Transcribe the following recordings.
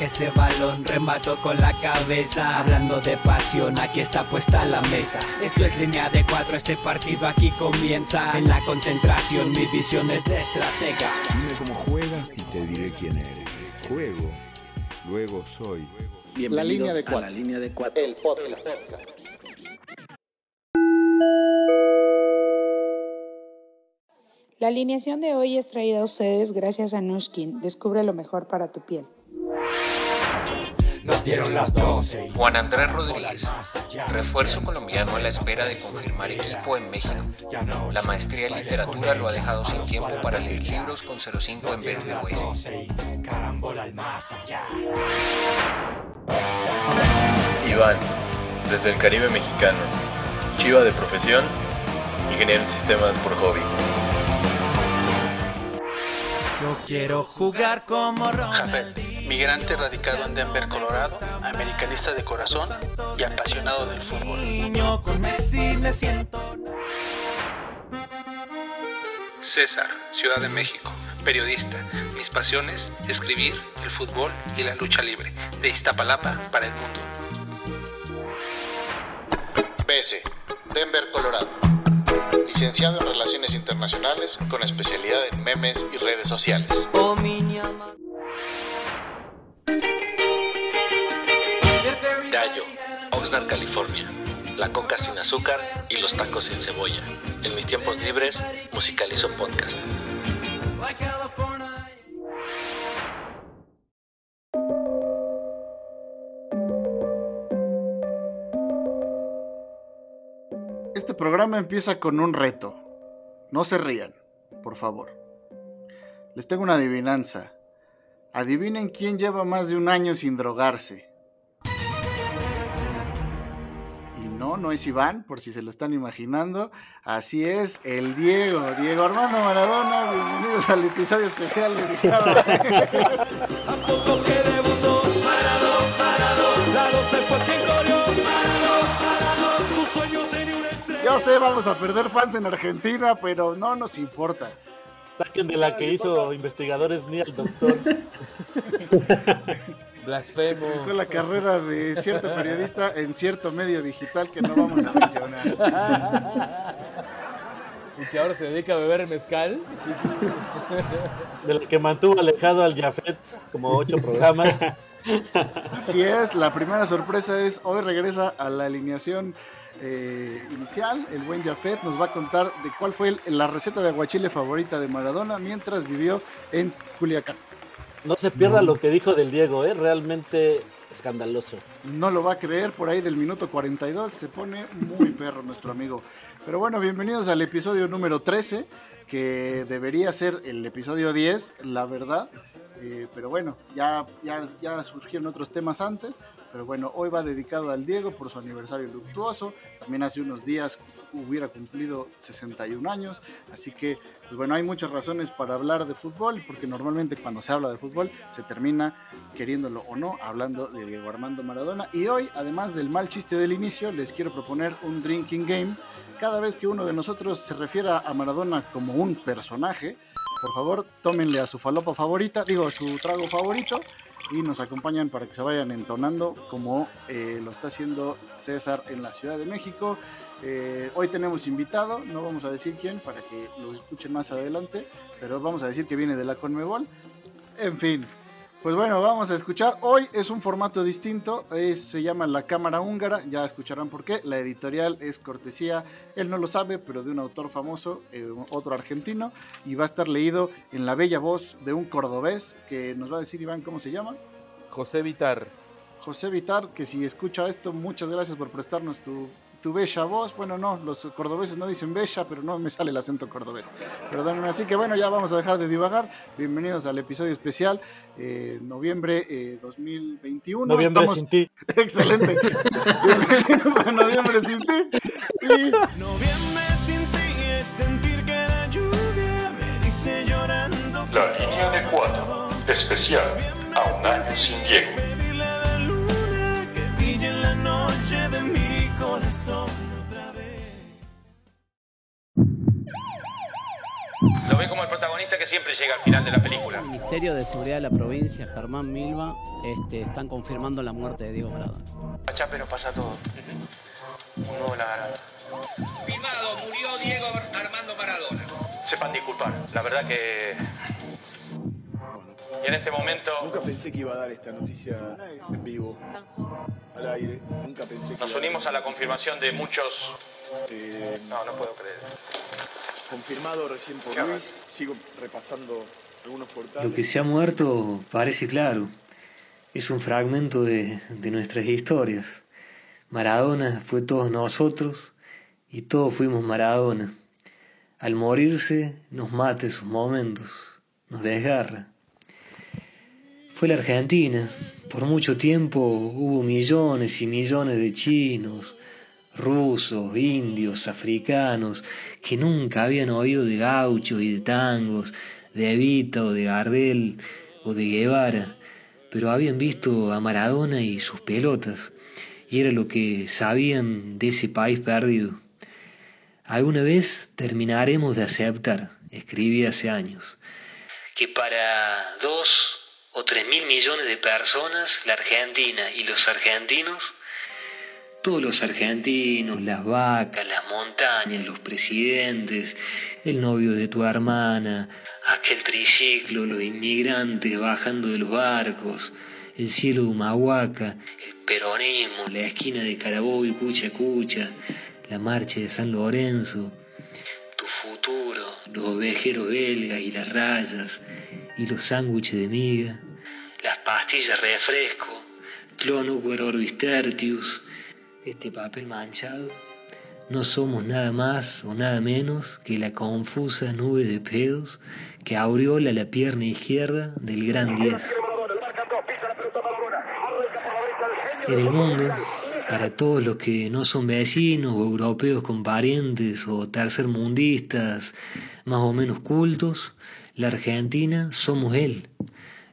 Ese balón, remato con la cabeza. Hablando de pasión, aquí está puesta la mesa. Esto es línea de cuatro, este partido aquí comienza. En la concentración, mi visión es de estratega. Dime cómo juegas y te diré quién eres. Juego, luego soy. la línea de cuatro. La línea de cuatro. El podcast. La alineación de hoy es traída a ustedes gracias a Nuskin. Descubre lo mejor para tu piel. Nos dieron las 12. Juan Andrés Rodríguez, refuerzo colombiano a la espera de confirmar equipo en México. La maestría en literatura lo ha dejado sin tiempo para leer libros con 05 en vez de US. Iván, desde el Caribe mexicano, chiva de profesión, ingeniero en sistemas por hobby. Yo quiero jugar como Jafet, migrante radicado en Denver, Colorado, americanista de corazón y apasionado del fútbol. César, Ciudad de México, periodista. Mis pasiones, escribir, el fútbol y la lucha libre. De Iztapalapa para el mundo. BS, Denver, Colorado. Licenciado en Relaciones Internacionales con especialidad en memes y redes sociales. Gallo, Oxnard, California. La coca sin azúcar y los tacos sin cebolla. En mis tiempos libres, musicalizo podcast. Este programa empieza con un reto. No se rían, por favor. Les tengo una adivinanza. Adivinen quién lleva más de un año sin drogarse. Y no, no es Iván, por si se lo están imaginando. Así es, el Diego, Diego Armando Maradona. Bienvenidos al episodio especial dedicado a... Yo sé, vamos a perder fans en Argentina, pero no nos importa. Saquen de la que hizo investigadores ni al doctor. Blasfemo. Fue la carrera de cierto periodista en cierto medio digital que no vamos a mencionar. Y que ahora se dedica a beber mezcal. Sí, sí. De la que mantuvo alejado al Jafet como ocho programas. Así es, la primera sorpresa es hoy regresa a la alineación eh, inicial. El buen Jafet nos va a contar de cuál fue el- la receta de aguachile favorita de Maradona mientras vivió en Culiacán. No se pierda lo que dijo del Diego, ¿eh? realmente escandaloso. No lo va a creer, por ahí del minuto 42 se pone muy perro nuestro amigo. Pero bueno, bienvenidos al episodio número 13, que debería ser el episodio 10, la verdad. Eh, pero bueno, ya, ya, ya surgieron otros temas antes. Pero bueno, hoy va dedicado al Diego por su aniversario luctuoso. También hace unos días hubiera cumplido 61 años. Así que, pues bueno, hay muchas razones para hablar de fútbol, porque normalmente cuando se habla de fútbol se termina, queriéndolo o no, hablando de Diego Armando Maradona. Y hoy, además del mal chiste del inicio, les quiero proponer un drinking game. Cada vez que uno de nosotros se refiera a Maradona como un personaje, por favor, tómenle a su falopa favorita, digo, a su trago favorito, y nos acompañan para que se vayan entonando como eh, lo está haciendo César en la Ciudad de México. Eh, hoy tenemos invitado, no vamos a decir quién para que lo escuchen más adelante, pero vamos a decir que viene de la Conmebol. En fin, pues bueno, vamos a escuchar. Hoy es un formato distinto, es- se llama La Cámara Húngara, ya escucharán por qué. La editorial es cortesía, él no lo sabe, pero de un autor famoso, eh, otro argentino, y va a estar leído en la bella voz de un cordobés que nos va a decir Iván cómo se llama. José Vitar. José Vitar, que si escucha esto, muchas gracias por prestarnos tu, tu bella voz. Bueno, no, los cordobeses no dicen bella, pero no me sale el acento cordobés. Perdónenme, así que bueno, ya vamos a dejar de divagar. Bienvenidos al episodio especial, eh, noviembre eh, 2021. Noviembre Estamos- sin ti. Excelente. Bienvenidos a noviembre sin ti. Y Noviembre sin ti es sentir que la lluvia me dice llorando. La línea de cuatro, especial a un año sin Diego. La luna que brille en la noche de mi corazón otra vez. Lo ve como el protagonista que siempre llega al final de la película. El Ministerio de Seguridad de la provincia, Germán Milva, este, están confirmando la muerte de Diego Maradona. A Chape nos pasa todo. Un nuevo lagarto. Firmado, murió Diego Armando Maradona. Sepan disculpar, la verdad que... Y en este momento... Nunca pensé que iba a dar esta noticia en vivo, al aire. Nunca pensé que Nos iba a- unimos a la confirmación de muchos... Eh, No, no puedo creer. confirmado recién por Luis. Sigo repasando algunos portales. Lo que se ha muerto parece claro. Es un fragmento de, de nuestras historias. Maradona fue todos nosotros y todos fuimos Maradona. Al morirse nos mata esos momentos, nos desgarra. Fue la Argentina. Por mucho tiempo hubo millones y millones de chinos, rusos, indios, africanos, que nunca habían oído de gauchos y de tangos, de Evita o de Gardel o de Guevara, pero habían visto a Maradona y sus pelotas, y era lo que sabían de ese país perdido. Alguna vez terminaremos de aceptar, escribí hace años, que para dos o tres mil millones de personas, la Argentina y los argentinos, todos los argentinos, las vacas, las montañas, los presidentes, el novio de tu hermana, aquel triciclo, los inmigrantes bajando de los barcos, el cielo de Humahuaca, el peronismo, la esquina de Carabobo y Cucha Cucha, la marcha de San Lorenzo, futuro, los ovejeros belgas y las rayas, y los sándwiches de miga, las pastillas refresco, Clonocuer orbis tertius, este papel manchado, no somos nada más o nada menos que la confusa nube de pedos que aureola la pierna izquierda del gran 10. En el mundo, para todos los que no son vecinos o europeos con parientes o tercermundistas más o menos cultos, la Argentina somos él.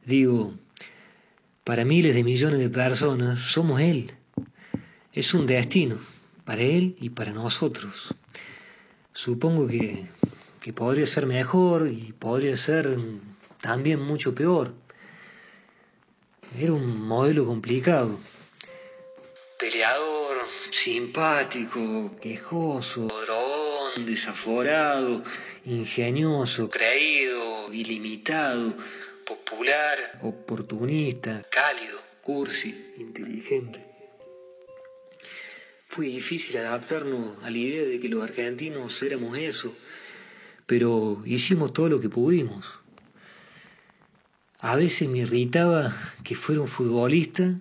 Digo, para miles de millones de personas somos él. Es un destino, para él y para nosotros. Supongo que, que podría ser mejor y podría ser también mucho peor. Era un modelo complicado. Peleador, simpático, quejoso, drogón, desaforado, ingenioso, creído, ilimitado, popular, oportunista, cálido, cursi, inteligente. Fue difícil adaptarnos a la idea de que los argentinos éramos eso, pero hicimos todo lo que pudimos. A veces me irritaba que fuera un futbolista,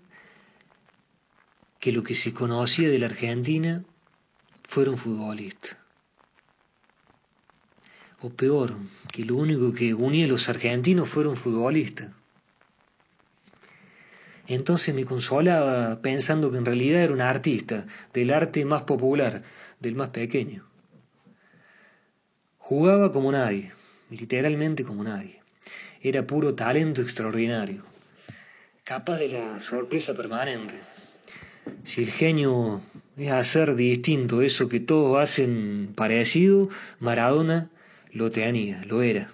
que lo que se conocía de la Argentina fuera un futbolista. O peor, que lo único que unía a los argentinos fuera un futbolista. Entonces me consolaba pensando que en realidad era un artista, del arte más popular, del más pequeño. Jugaba como nadie, literalmente como nadie. Era puro talento extraordinario, capaz de la sorpresa permanente. Si el genio es hacer distinto eso que todos hacen parecido, Maradona lo tenía, lo era.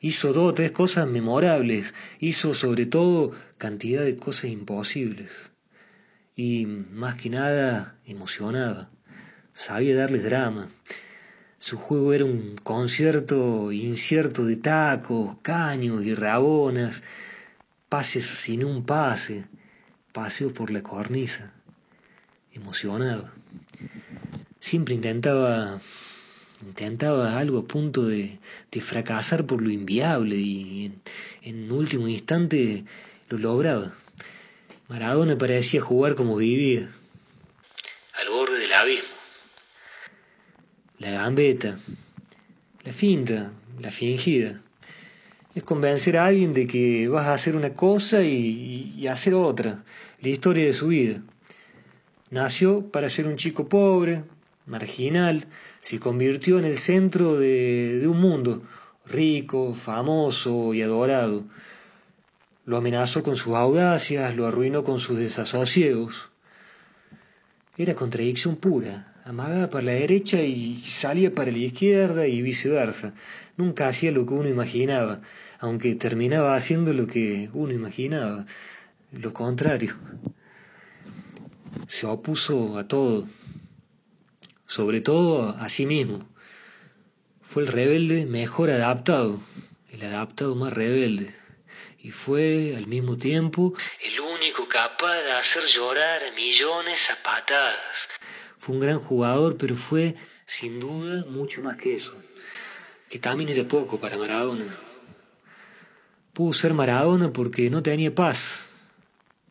Hizo dos o tres cosas memorables, hizo sobre todo cantidad de cosas imposibles. Y más que nada emocionaba, sabía darles drama. Su juego era un concierto incierto de tacos, caños y rabonas, pases sin un pase, paseos por la cornisa. Emocionaba. Siempre intentaba intentaba algo a punto de, fracasar por lo inviable y en, en último instante lo lograba. Maradona parecía jugar como vivía, al borde del abismo. La gambeta, la finta, la fingida. Es convencer a alguien de que vas a hacer una cosa y, y hacer otra, la historia de su vida. Nació para ser un chico pobre, marginal, se convirtió en el centro de, un mundo rico, famoso y adorado. Lo amenazó con sus audacias, lo arruinó con sus desasosiegos. Era contradicción pura. Amagaba para la derecha y salía para la izquierda y viceversa. Nunca hacía lo que uno imaginaba, aunque terminaba haciendo lo que uno imaginaba, lo contrario. Se opuso a todo, sobre todo a sí mismo. Fue el rebelde mejor adaptado, el adaptado más rebelde. Y fue al mismo tiempo el único capaz de hacer llorar a millones a patadas. Fue un gran jugador, pero fue, sin duda, mucho más que eso. Que también era poco para Maradona. Pudo ser Maradona porque no tenía paz,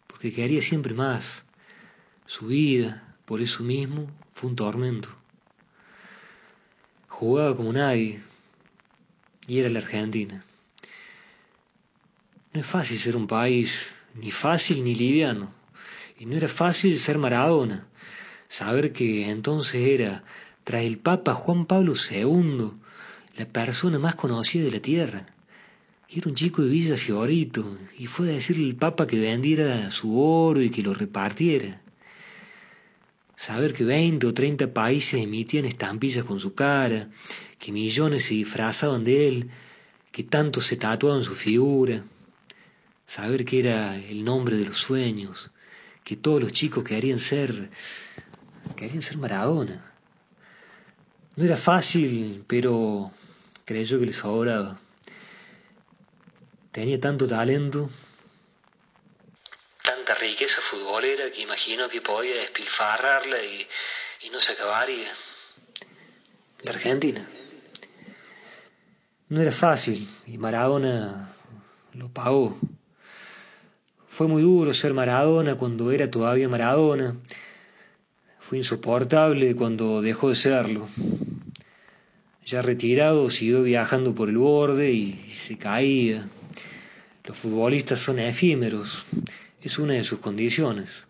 porque quería siempre más. Su vida, por eso mismo, fue un tormento. Jugaba como nadie, y era la Argentina. No es fácil ser un país, ni fácil ni liviano. Y no era fácil ser Maradona. Saber que entonces era, tras el Papa Juan Pablo II, la persona más conocida de la tierra. Era un chico de Villa Fiorito y fue a decirle al Papa que vendiera su oro y que lo repartiera. Saber que 20 o 30 países emitían estampillas con su cara, que millones se disfrazaban de él, que tanto se tatuaban su figura saber que era el nombre de los sueños, que todos los chicos querían ser, querían ser Maradona. No era fácil, pero creyó que le sobraba. Tenía tanto talento, tanta riqueza futbolera que imagino que podía despilfarrarla y, y no se acabaría. La Argentina. No era fácil y Maradona lo pagó. Fue muy duro ser Maradona cuando era todavía Maradona. Fue insoportable cuando dejó de serlo. Ya retirado, siguió viajando por el borde y se caía. Los futbolistas son efímeros, es una de sus condiciones.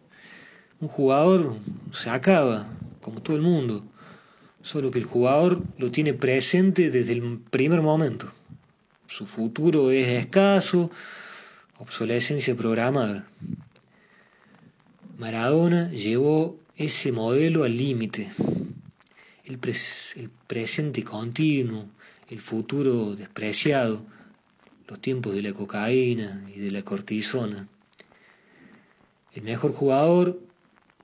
Un jugador se acaba, como todo el mundo, solo que el jugador lo tiene presente desde el primer momento. Su futuro es escaso, obsolescencia programada. Maradona llevó ese modelo al límite. El, presente continuo, el futuro despreciado, los tiempos de la cocaína y de la cortisona. El mejor jugador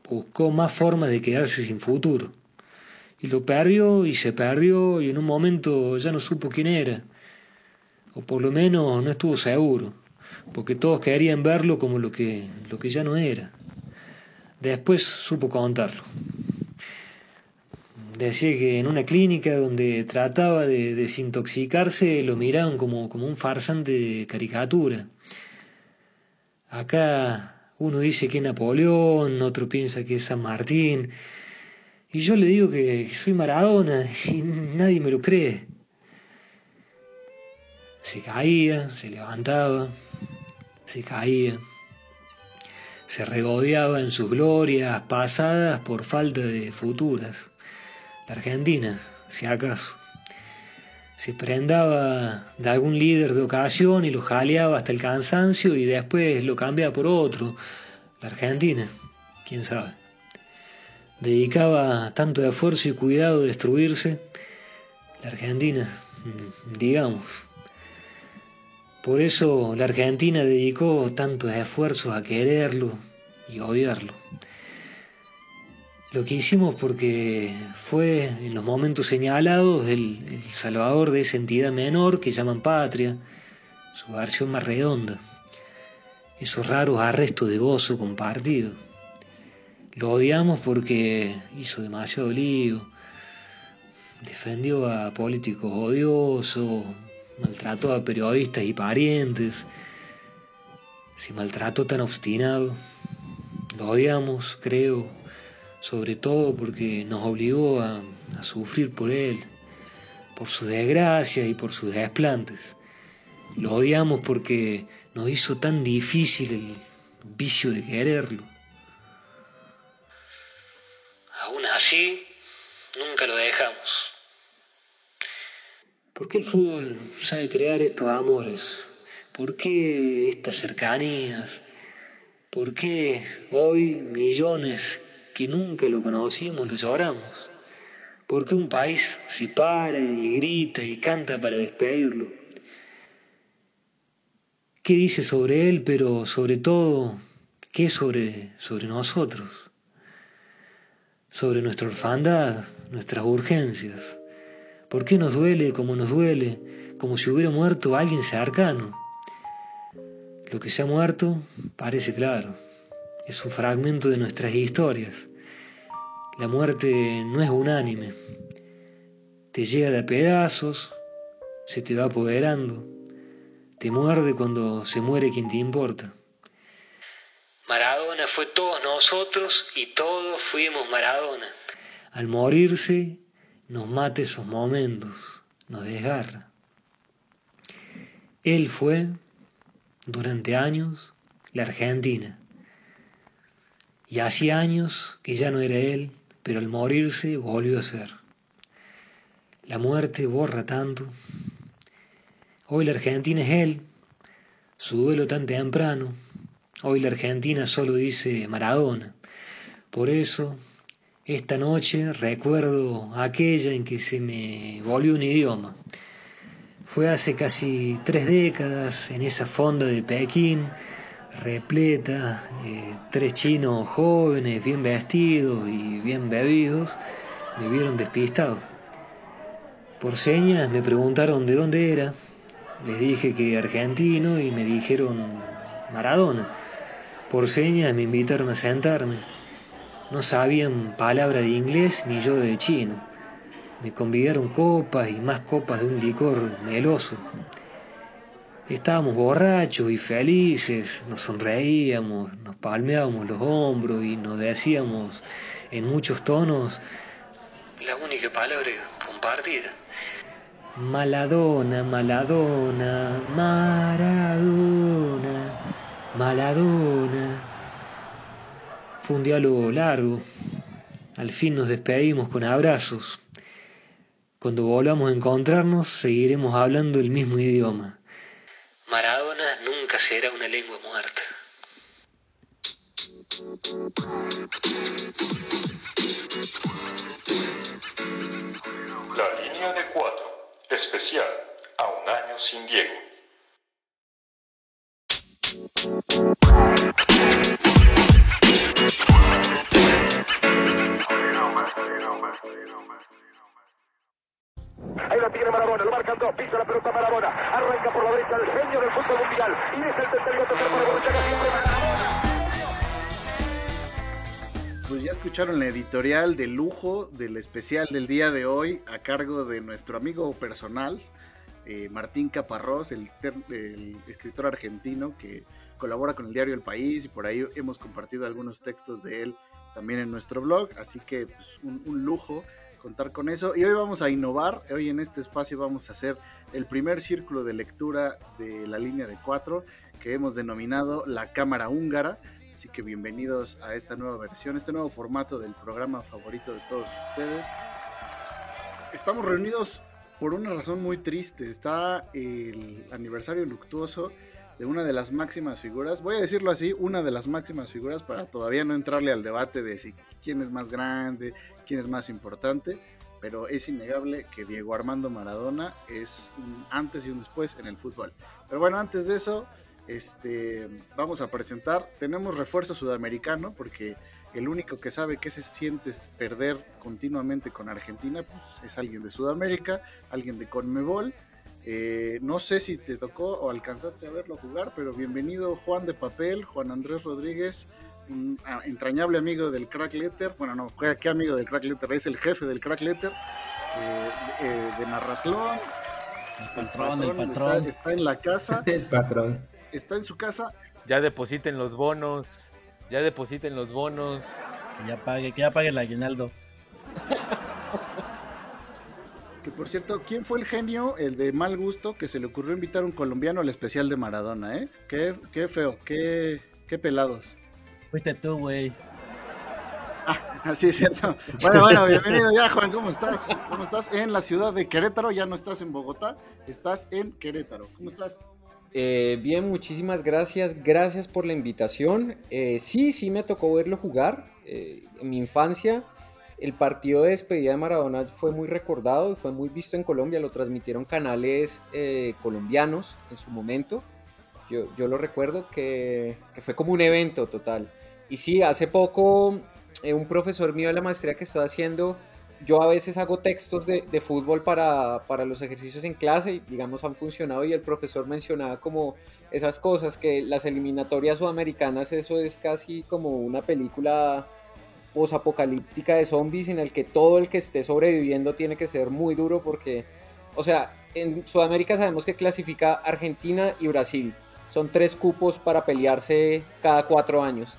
buscó más formas de quedarse sin futuro. Y lo perdió y se perdió y en un momento ya no supo quién era. O por lo menos no estuvo seguro porque todos querían verlo como lo que, lo que ya no era. Después supo contarlo. Decía que en una clínica donde trataba de desintoxicarse lo miraban como, como un farsante de caricatura. Acá uno dice que es Napoleón, otro piensa que es San Martín, y yo le digo que soy Maradona y nadie me lo cree. Se caía, se levantaba, se caía, se regodeaba en sus glorias pasadas por falta de futuras. La Argentina, si acaso, se prendaba de algún líder de ocasión y lo jaleaba hasta el cansancio y después lo cambiaba por otro. La Argentina, quién sabe. Dedicaba tanto esfuerzo y cuidado a destruirse. La Argentina, digamos. Por eso la Argentina dedicó tantos esfuerzos a quererlo y odiarlo. Lo que hicimos porque fue en los momentos señalados el, salvador de esa entidad menor que llaman patria, su versión más redonda, esos raros arrestos de gozo compartido. Lo odiamos porque hizo demasiado lío, defendió a políticos odiosos, maltrató a periodistas y parientes, si maltrató tan obstinado, lo odiamos, creo, sobre todo porque nos obligó a, sufrir por él, por su desgracia y por sus desplantes. Lo odiamos porque nos hizo tan difícil el vicio de quererlo. Aún así, nunca lo dejamos. ¿Por qué el fútbol sabe crear estos amores? ¿Por qué estas cercanías? ¿Por qué hoy millones que nunca lo conocimos lo lloramos. ¿Por qué un país se para y grita y canta para despedirlo? ¿Qué dice sobre él, pero sobre todo, qué sobre, sobre nosotros? Sobre nuestra orfandad, nuestras urgencias. ¿Por qué nos duele como nos duele, como si hubiera muerto alguien cercano? Lo que se ha muerto parece claro, es un fragmento de nuestras historias. La muerte no es unánime, te llega de pedazos, se te va apoderando, te muerde cuando se muere quien te importa. Maradona fue todos nosotros y todos fuimos Maradona. Al morirse, nos mata esos momentos, nos desgarra. Él fue, durante años, la Argentina. Y hacía años que ya no era él, pero al morirse volvió a ser. La muerte borra tanto. Hoy la Argentina es él, su duelo tan temprano. Hoy la Argentina solo dice Maradona. Por eso, esta noche recuerdo aquella en que se me volvió un idioma. Fue hace casi tres décadas en esa fonda de Pekín, repleta, eh, tres chinos jóvenes, bien vestidos y bien bebidos, me vieron despistado. Por señas me preguntaron de dónde era, les dije que argentino y me dijeron Maradona. Por señas me invitaron a sentarme. No sabían palabra de inglés ni yo de chino. Me convidaron copas y más copas de un licor meloso. Estábamos borrachos y felices, nos sonreíamos, nos palmeábamos los hombros y nos decíamos en muchos tonos la única palabra compartida. Maladona, Maladona, Maradona, Maladona. Fue un diálogo largo. Al fin nos despedimos con abrazos. Cuando volvamos a encontrarnos, seguiremos hablando el mismo idioma. Maradona nunca será una lengua muerta. La línea de cuatro, especial a un año sin Diego. Ahí lo tiene Marabona, lo marcan dos, pisa la pelota Marabona, arranca por la derecha el genio del fútbol mundial. Y es el tercer que pone Borruchaga siempre Pues ya escucharon la editorial de lujo del especial del día de hoy a cargo de nuestro amigo personal, eh, Martín Caparrós, el, el, escritor argentino que colabora con el diario El País y por ahí hemos compartido algunos textos de él también en nuestro blog, así que pues, un, un lujo contar con eso. Y hoy vamos a innovar, hoy en este espacio vamos a hacer el primer círculo de lectura de la línea de cuatro que hemos denominado la Cámara Húngara. Así que bienvenidos a esta nueva versión, este nuevo formato del programa favorito de todos ustedes. Estamos reunidos por una razón muy triste. Está el aniversario luctuoso de una de las máximas figuras, voy a decirlo así, una de las máximas figuras para todavía no entrarle al debate de si quién es más grande, quién es más importante, pero es innegable que Diego Armando Maradona es un antes y un después en el fútbol. Pero bueno, antes de eso, este, vamos a presentar, tenemos refuerzo sudamericano porque el único que sabe qué se siente perder continuamente con Argentina, pues es alguien de Sudamérica, alguien de Conmebol. Eh, no sé si te tocó o alcanzaste a verlo jugar, pero bienvenido Juan de Papel, Juan Andrés Rodríguez, un ah, entrañable amigo del Crack Letter. Bueno, no, ¿qué amigo del Crack Letter? Es el jefe del Crack Letter eh, eh, de Narratlón. El patrón, el patrón. Está, está, en la casa. el patrón. Está en su casa. Ya depositen los bonos. Ya depositen los bonos. Que ya pague, que ya pague el aguinaldo. Por cierto, ¿quién fue el genio, el de mal gusto, que se le ocurrió invitar a un colombiano al especial de Maradona, eh? Qué, qué feo, qué, qué pelados. Fuiste tú, güey. Ah, así es cierto. Bueno, bueno, bienvenido ya, Juan, ¿cómo estás? ¿Cómo estás? En la ciudad de Querétaro, ya no estás en Bogotá, estás en Querétaro. ¿Cómo estás? Eh, bien, muchísimas gracias. Gracias por la invitación. Eh, sí, sí me tocó verlo jugar. Eh, en mi infancia, el partido de despedida de Maradona fue muy recordado y fue muy visto en Colombia. Lo transmitieron canales colombianos en su momento. Yo, yo lo recuerdo que, fue como un evento total. Y sí, hace poco un profesor mío de la maestría que estaba haciendo yo a veces hago textos de, de fútbol para, para, los ejercicios en clase y digamos han funcionado y el profesor mencionaba como esas cosas que las eliminatorias sudamericanas eso es casi como una película posapocalíptica de zombies en el que todo el que esté sobreviviendo tiene que ser muy duro porque o sea en Sudamérica sabemos que clasifica Argentina y Brasil son tres cupos para pelearse cada cuatro años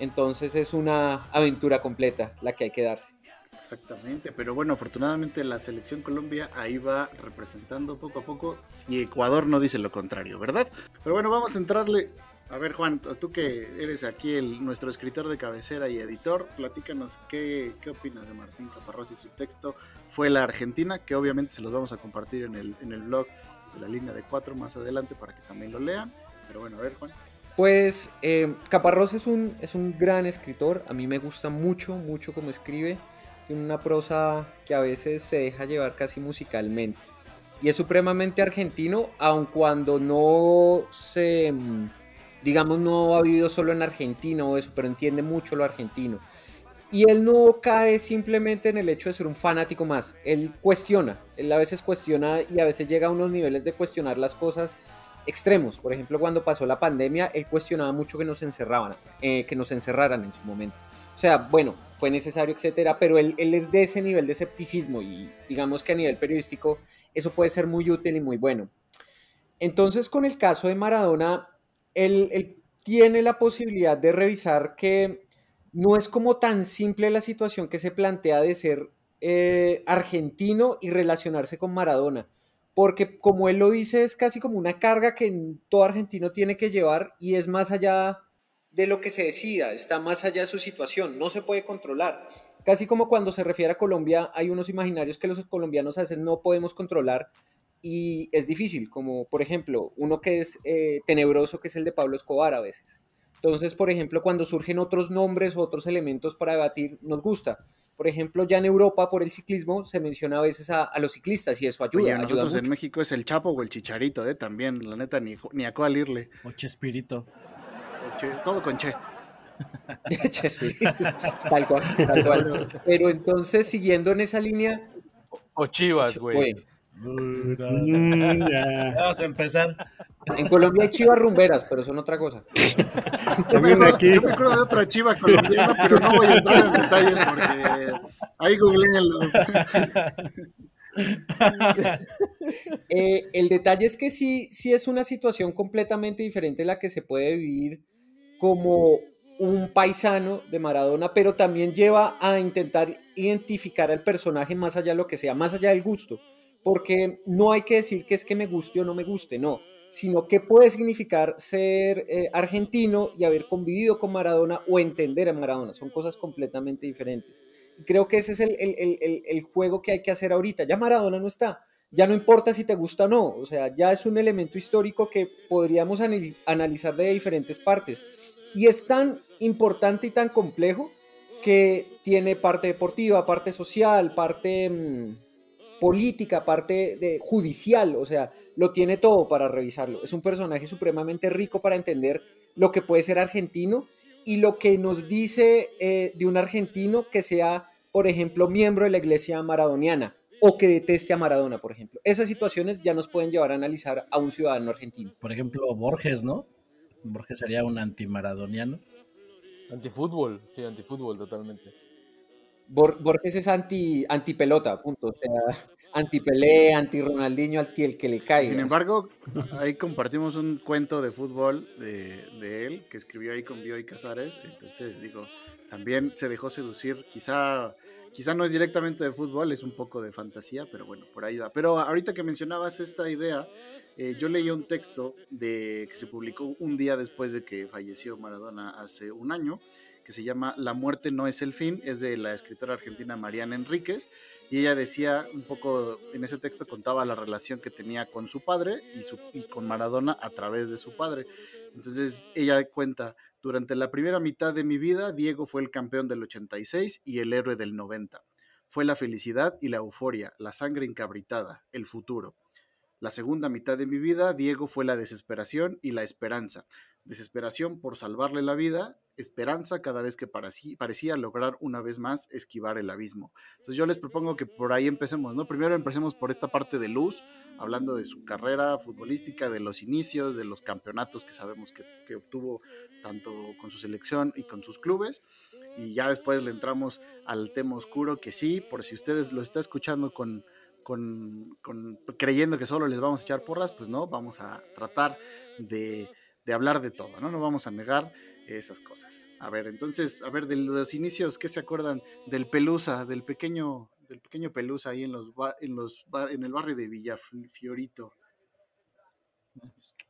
entonces es una aventura completa la que hay que darse Exactamente, pero bueno, afortunadamente la selección Colombia ahí va representando poco a poco, si Ecuador no dice lo contrario, ¿verdad? Pero bueno, vamos a entrarle. A ver, Juan, tú que eres aquí nuestro escritor de cabecera y editor, platícanos qué, qué opinas de Martín Caparrós y su texto. Fue la Argentina, que obviamente se los vamos a compartir en el, en el blog de la línea de cuatro más adelante para que también lo lean. Pero bueno, a ver, Juan. Pues eh, Caparrós es un, es un gran escritor, a mí me gusta mucho, mucho cómo escribe tiene una prosa que a veces se deja llevar casi musicalmente. Y es supremamente argentino, aun cuando no se, digamos, no ha vivido solo en Argentina o eso, pero entiende mucho lo argentino. Y él no cae simplemente en el hecho de ser un fanático más. Él cuestiona, él a veces cuestiona y a veces llega a unos niveles de cuestionar las cosas extremos. Por ejemplo, cuando pasó la pandemia, él cuestionaba mucho que nos encerraban, eh, que nos encerraran en su momento. O sea, bueno, fue necesario, etcétera, pero él, él, es de ese nivel de escepticismo y digamos que a nivel periodístico eso puede ser muy útil y muy bueno. Entonces, con el caso de Maradona, él, tiene la posibilidad de revisar que no es como tan simple la situación que se plantea de ser eh, argentino y relacionarse con Maradona, porque como él lo dice, es casi como una carga que todo argentino tiene que llevar y es más allá de lo que se decida, está más allá de su situación, no se puede controlar. Casi como cuando se refiere a Colombia, hay unos imaginarios que los colombianos veces no podemos controlar y es difícil, como por ejemplo, uno que es eh, tenebroso, que es el de Pablo Escobar a veces. Entonces, por ejemplo, cuando surgen otros nombres o otros elementos para debatir, nos gusta. Por ejemplo, ya en Europa, por el ciclismo, se menciona a veces a, los ciclistas y eso ayuda. Oye, nosotros en México es el Chapo o el Chicharito, ¿eh? También, la neta, ni, ni a cuál irle. O Chespirito todo con Che. tal cual, tal cual. Pero entonces, siguiendo en esa línea. O Chivas, güey. Vamos a empezar. En Colombia hay chivas rumberas, pero son otra cosa. Yo me, acuerdo, yo me acuerdo de otra chiva colombiana, pero no voy a entrar en detalles porque ahí googleenlo. eh, el detalle es que sí, sí es una situación completamente diferente la que se puede vivir como un paisano de Maradona, pero también lleva a intentar identificar al personaje más allá de lo que sea, más allá del gusto, porque no hay que decir que es que me guste o no me guste, no, sino que puede significar ser eh, argentino y haber convivido con Maradona o entender a Maradona, son cosas completamente diferentes. Y creo que ese es el, el, el juego que hay que hacer ahorita, ya Maradona no está, ya no importa si te gusta o no, o sea, ya es un elemento histórico que podríamos analizar de diferentes partes. Y es tan importante y tan complejo que tiene parte deportiva, parte social, parte mm, política, parte de, judicial, o sea, lo tiene todo para revisarlo. Es un personaje supremamente rico para entender lo que puede ser argentino y lo que nos dice eh, de un argentino que sea, por ejemplo, miembro de la iglesia maradoniana o que deteste a Maradona, por ejemplo. Esas situaciones ya nos pueden llevar a analizar a un ciudadano argentino. Por ejemplo, Borges, ¿no? Borges sería un antimaradoniano. Antifútbol, sí, antifútbol totalmente. Borges es anti, anti pelota, punto. O sea, anti Pelé, anti Ronaldinho, anti el que le cae. Sin embargo, ahí compartimos un cuento de fútbol de, él que escribió ahí con Bioy Casares. Entonces, digo, también se dejó seducir, quizá Quizá no es directamente de fútbol, es un poco de fantasía, pero bueno, por ahí va. Pero ahorita que mencionabas esta idea, eh, yo leí un texto de, que se publicó un día después de que falleció Maradona hace un año, que se llama La muerte no es el fin, es de la escritora argentina Mariana Enríquez, y ella decía un poco, en ese texto contaba la relación que tenía con su padre y, su, y con Maradona a través de su padre. Entonces ella cuenta, durante la primera mitad de mi vida, Diego fue el campeón del 86 y el héroe del 90. Fue la felicidad y la euforia, la sangre encabritada, el futuro. La segunda mitad de mi vida, Diego fue la desesperación y la esperanza. Desesperación por salvarle la vida, esperanza cada vez que parecía lograr una vez más esquivar el abismo. Entonces yo les propongo que por ahí empecemos, ¿no? Primero empecemos por esta parte de luz, hablando de su carrera futbolística, de los inicios, de los campeonatos que sabemos que, obtuvo tanto con su selección y con sus clubes. Y ya después le entramos al tema oscuro, que sí, por si ustedes lo están escuchando con, creyendo que solo les vamos a echar porras, pues no, vamos a tratar de, hablar de todo, ¿no? No vamos a negar esas cosas. A ver, entonces, a ver, de los inicios, ¿qué se acuerdan del Pelusa, del pequeño, del pequeño Pelusa ahí en los, en los en el barrio de Villafiorito?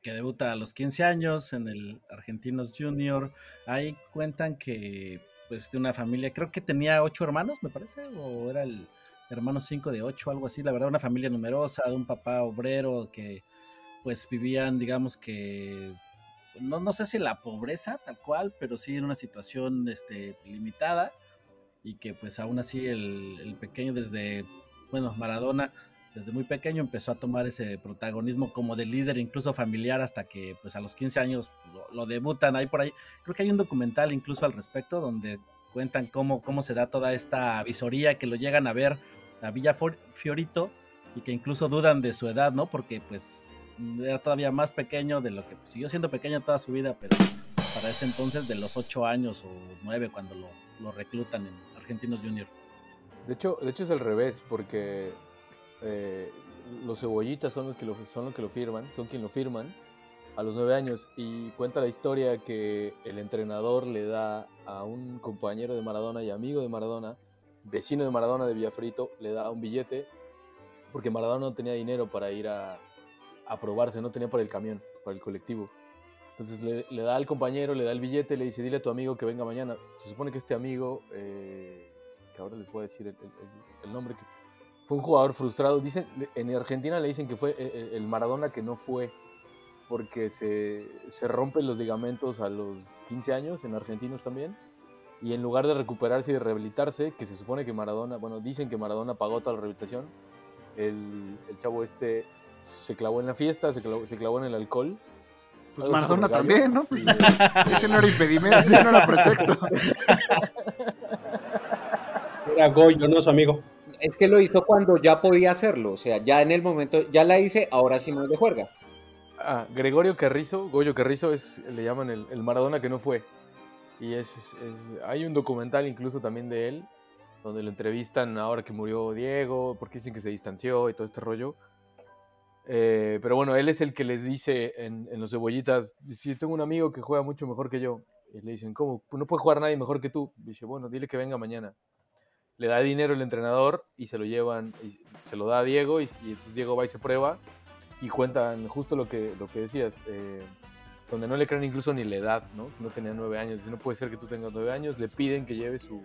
Que debuta a los 15 años en el Argentinos Junior. Ahí cuentan que, pues, de una familia, creo que tenía ocho hermanos, me parece, o era el, hermanos 5 de 8, algo así, la verdad, una familia numerosa, de un papá obrero que pues vivían, digamos que, no, no sé si la pobreza tal cual, pero sí en una situación este, limitada y que pues aún así el, pequeño desde, bueno, Maradona, desde muy pequeño empezó a tomar ese protagonismo como de líder, incluso familiar, hasta que pues a los 15 años lo, lo, debutan ahí por ahí. Creo que hay un documental incluso al respecto donde cuentan cómo, cómo se da toda esta visoría, que lo llegan a ver a Villa Fiorito y que incluso dudan de su edad, ¿no? Porque pues era todavía más pequeño de lo que pues, siguió siendo pequeño toda su vida, pero para ese entonces de los ocho años o nueve cuando lo, reclutan en Argentinos Junior. De hecho, de hecho es al revés, porque eh, los cebollitas son los que lo, son los que lo firman, son quien lo firman a los nueve años y cuenta la historia que el entrenador le da a un compañero de Maradona y amigo de Maradona vecino de Maradona de Villafrito le da un billete porque Maradona no tenía dinero para ir a, a probarse, no tenía para el camión, para el colectivo. Entonces le, da al compañero, le da el billete, le dice, dile a tu amigo que venga mañana. Se supone que este amigo, eh, que ahora les voy a decir el, nombre, que fue un jugador frustrado. Dicen, en Argentina le dicen que fue eh, eh, el Maradona que no fue porque se, se rompen los ligamentos a los 15 años, en argentinos también y en lugar de recuperarse y de rehabilitarse, que se supone que Maradona, bueno, dicen que Maradona pagó toda la rehabilitación, el, el chavo este se clavó en la fiesta, se clavó, se clavó en el alcohol. Pues Maradona también, ¿no? Pues, ese no era impedimento, ese no era pretexto. Era Goyo, no su amigo. Es que lo hizo cuando ya podía hacerlo, o sea, ya en el momento, ya la hice, ahora sí no es de juerga. Ah, Gregorio Carrizo, Goyo Carrizo es, le llaman el, el Maradona que no fue. Y es, hay un documental incluso también de él, donde lo entrevistan ahora que murió Diego, porque dicen que se distanció y todo este rollo. Eh, pero bueno, él es el que les dice en, los cebollitas, si tengo un amigo que juega mucho mejor que yo, y le dicen, ¿cómo? No puede jugar nadie mejor que tú. dice, bueno, dile que venga mañana. Le da dinero el entrenador y se lo llevan, y se lo da a Diego, y, entonces Diego va y se prueba, y cuentan justo lo que, lo que decías. Eh, donde no le creen incluso ni la edad, ¿no? No tenía nueve años. No puede ser que tú tengas nueve años. Le piden que lleve su,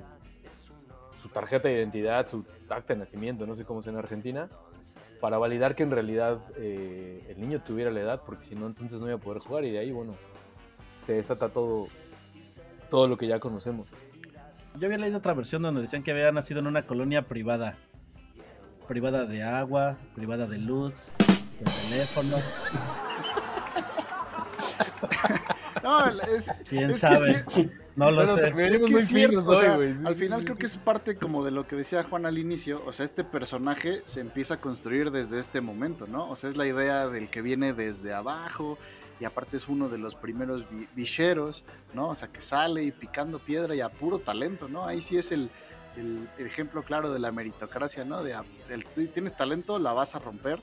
su tarjeta de identidad, su acta de nacimiento, no sé cómo es en Argentina, para validar que en realidad eh, el niño tuviera la edad, porque si no, entonces no iba a poder jugar. Y de ahí, bueno, se desata todo, todo lo que ya conocemos. Yo había leído otra versión donde decían que había nacido en una colonia privada. Privada de agua, privada de luz, de teléfono. no, es, ¿Quién sabe? no lo sé. Es que es cierto, o sea, al final creo que es parte como de lo que decía Juan al inicio, o sea, este personaje se empieza a construir desde este momento, ¿no? O sea, es la idea del que viene desde abajo y aparte es uno de los primeros bicheros, ¿no? O sea, que sale y picando piedra y a puro talento, ¿no? Ahí sí es el, el, ejemplo claro de la meritocracia, ¿no? De, tú tienes talento, la vas a romper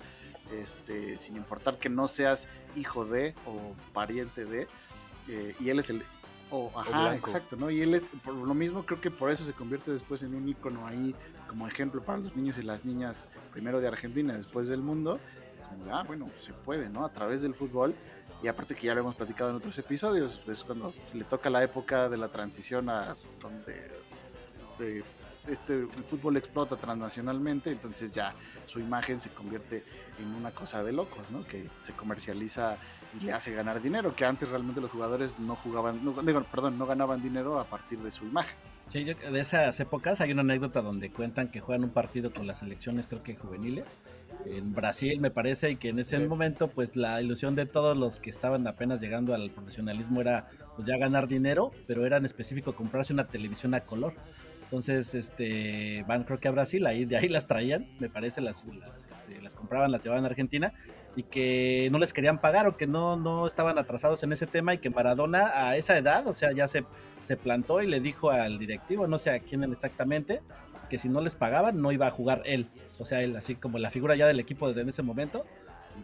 este, sin importar que no seas hijo de o pariente de, eh, y él es el... Oh, ajá, exacto, ¿no? Y él es, por lo mismo creo que por eso se convierte después en un icono ahí como ejemplo para los niños y las niñas, primero de Argentina, después del mundo, como, ah, bueno, se puede, ¿no? A través del fútbol y aparte que ya lo hemos platicado en otros episodios, es cuando le toca la época de la transición a donde de- este, el fútbol explota transnacionalmente, entonces ya su imagen se convierte en una cosa de locos, ¿no? Que se comercializa y le hace ganar dinero, que antes realmente los jugadores no jugaban, no, digo, perdón, no ganaban dinero a partir de su imagen. Sí, yo- de esas épocas hay una anécdota donde cuentan que juegan un partido con las selecciones, creo que juveniles, en Brasil me parece, y que en ese momento pues la ilusión de todos los que estaban apenas llegando al profesionalismo era pues ya ganar dinero, pero era en específico comprarse una televisión a color. Entonces, este, van creo que a Brasil, ahí de ahí las traían, me parece, las, las, este, las compraban, las llevaban a Argentina, y que no les querían pagar o que no, no estaban atrasados en ese tema y que Maradona a esa edad, o sea, ya se, se plantó y le dijo al directivo, no sé a quién exactamente, que si no les pagaban no iba a jugar él. O sea, él así como la figura ya del equipo desde ese momento,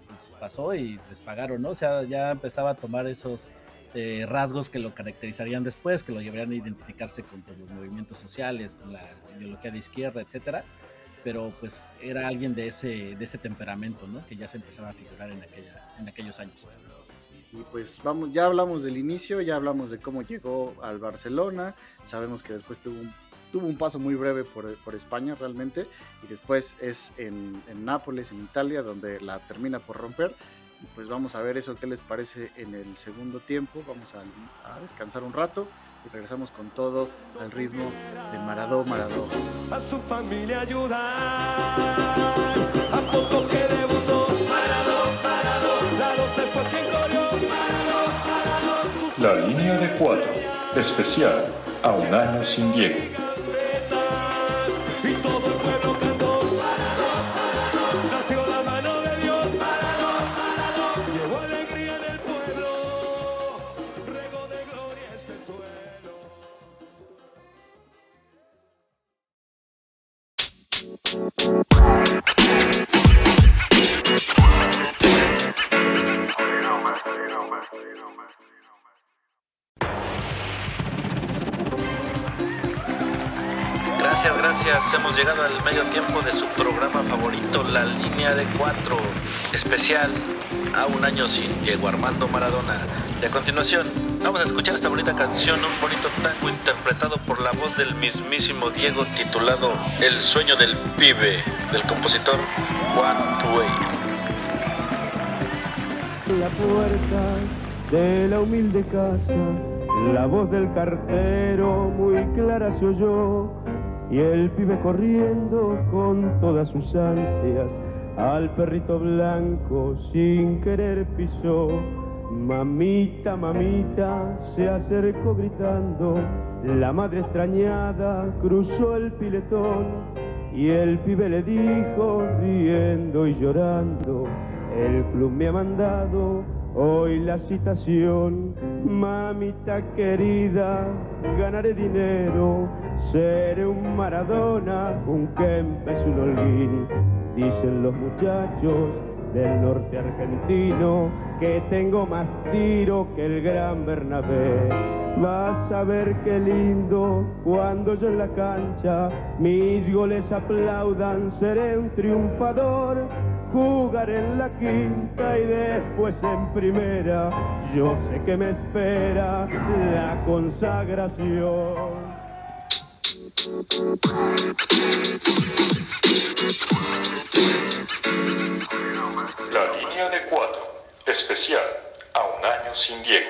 pues pasó y les pagaron, ¿no? O sea, ya empezaba a tomar esos eh, rasgos que lo caracterizarían después, que lo llevarían a identificarse con pues, los movimientos sociales, con la ideología de izquierda, etcétera. Pero pues era alguien de ese, de ese temperamento, ¿no? Que ya se empezaba a figurar en, aquella, en aquellos años. Y pues vamos, ya hablamos del inicio, ya hablamos de cómo llegó al Barcelona, sabemos que después tuvo un, tuvo un paso muy breve por, por España realmente, y después es en, en Nápoles, en Italia, donde la termina por romper. Y pues vamos a ver eso, qué les parece en el segundo tiempo, vamos a, a descansar un rato y regresamos con todo al ritmo de Maradó, Maradó. a su familia ayudar. A poco que debutó, Maradó, Maradó, la 12 fue quien corrió, Maradó, Maradó, La línea de cuatro, especial a un año sin Diego. Continuación, vamos a escuchar esta bonita canción, un bonito tango interpretado por la voz del mismísimo Diego, titulado El sueño del pibe, del compositor Juan Tuey. la puerta de la humilde casa, la voz del cartero muy clara se oyó, y el pibe corriendo con todas sus ansias, al perrito blanco sin querer pisó. Mamita, mamita, se acercó gritando, la madre extrañada cruzó el piletón, y el pibe le dijo, riendo y llorando, el club me ha mandado hoy la citación. Mamita querida, ganaré dinero, seré un Maradona, un Kempes, un Holguín. Dicen los muchachos del norte argentino que tengo más tiro que el gran Bernabé. Vas a ver qué lindo cuando yo en la cancha mis goles aplaudan, seré un triunfador. Jugaré en la quinta y después en primera. Yo sé que me espera la consagración. Especial a un año sin Diego.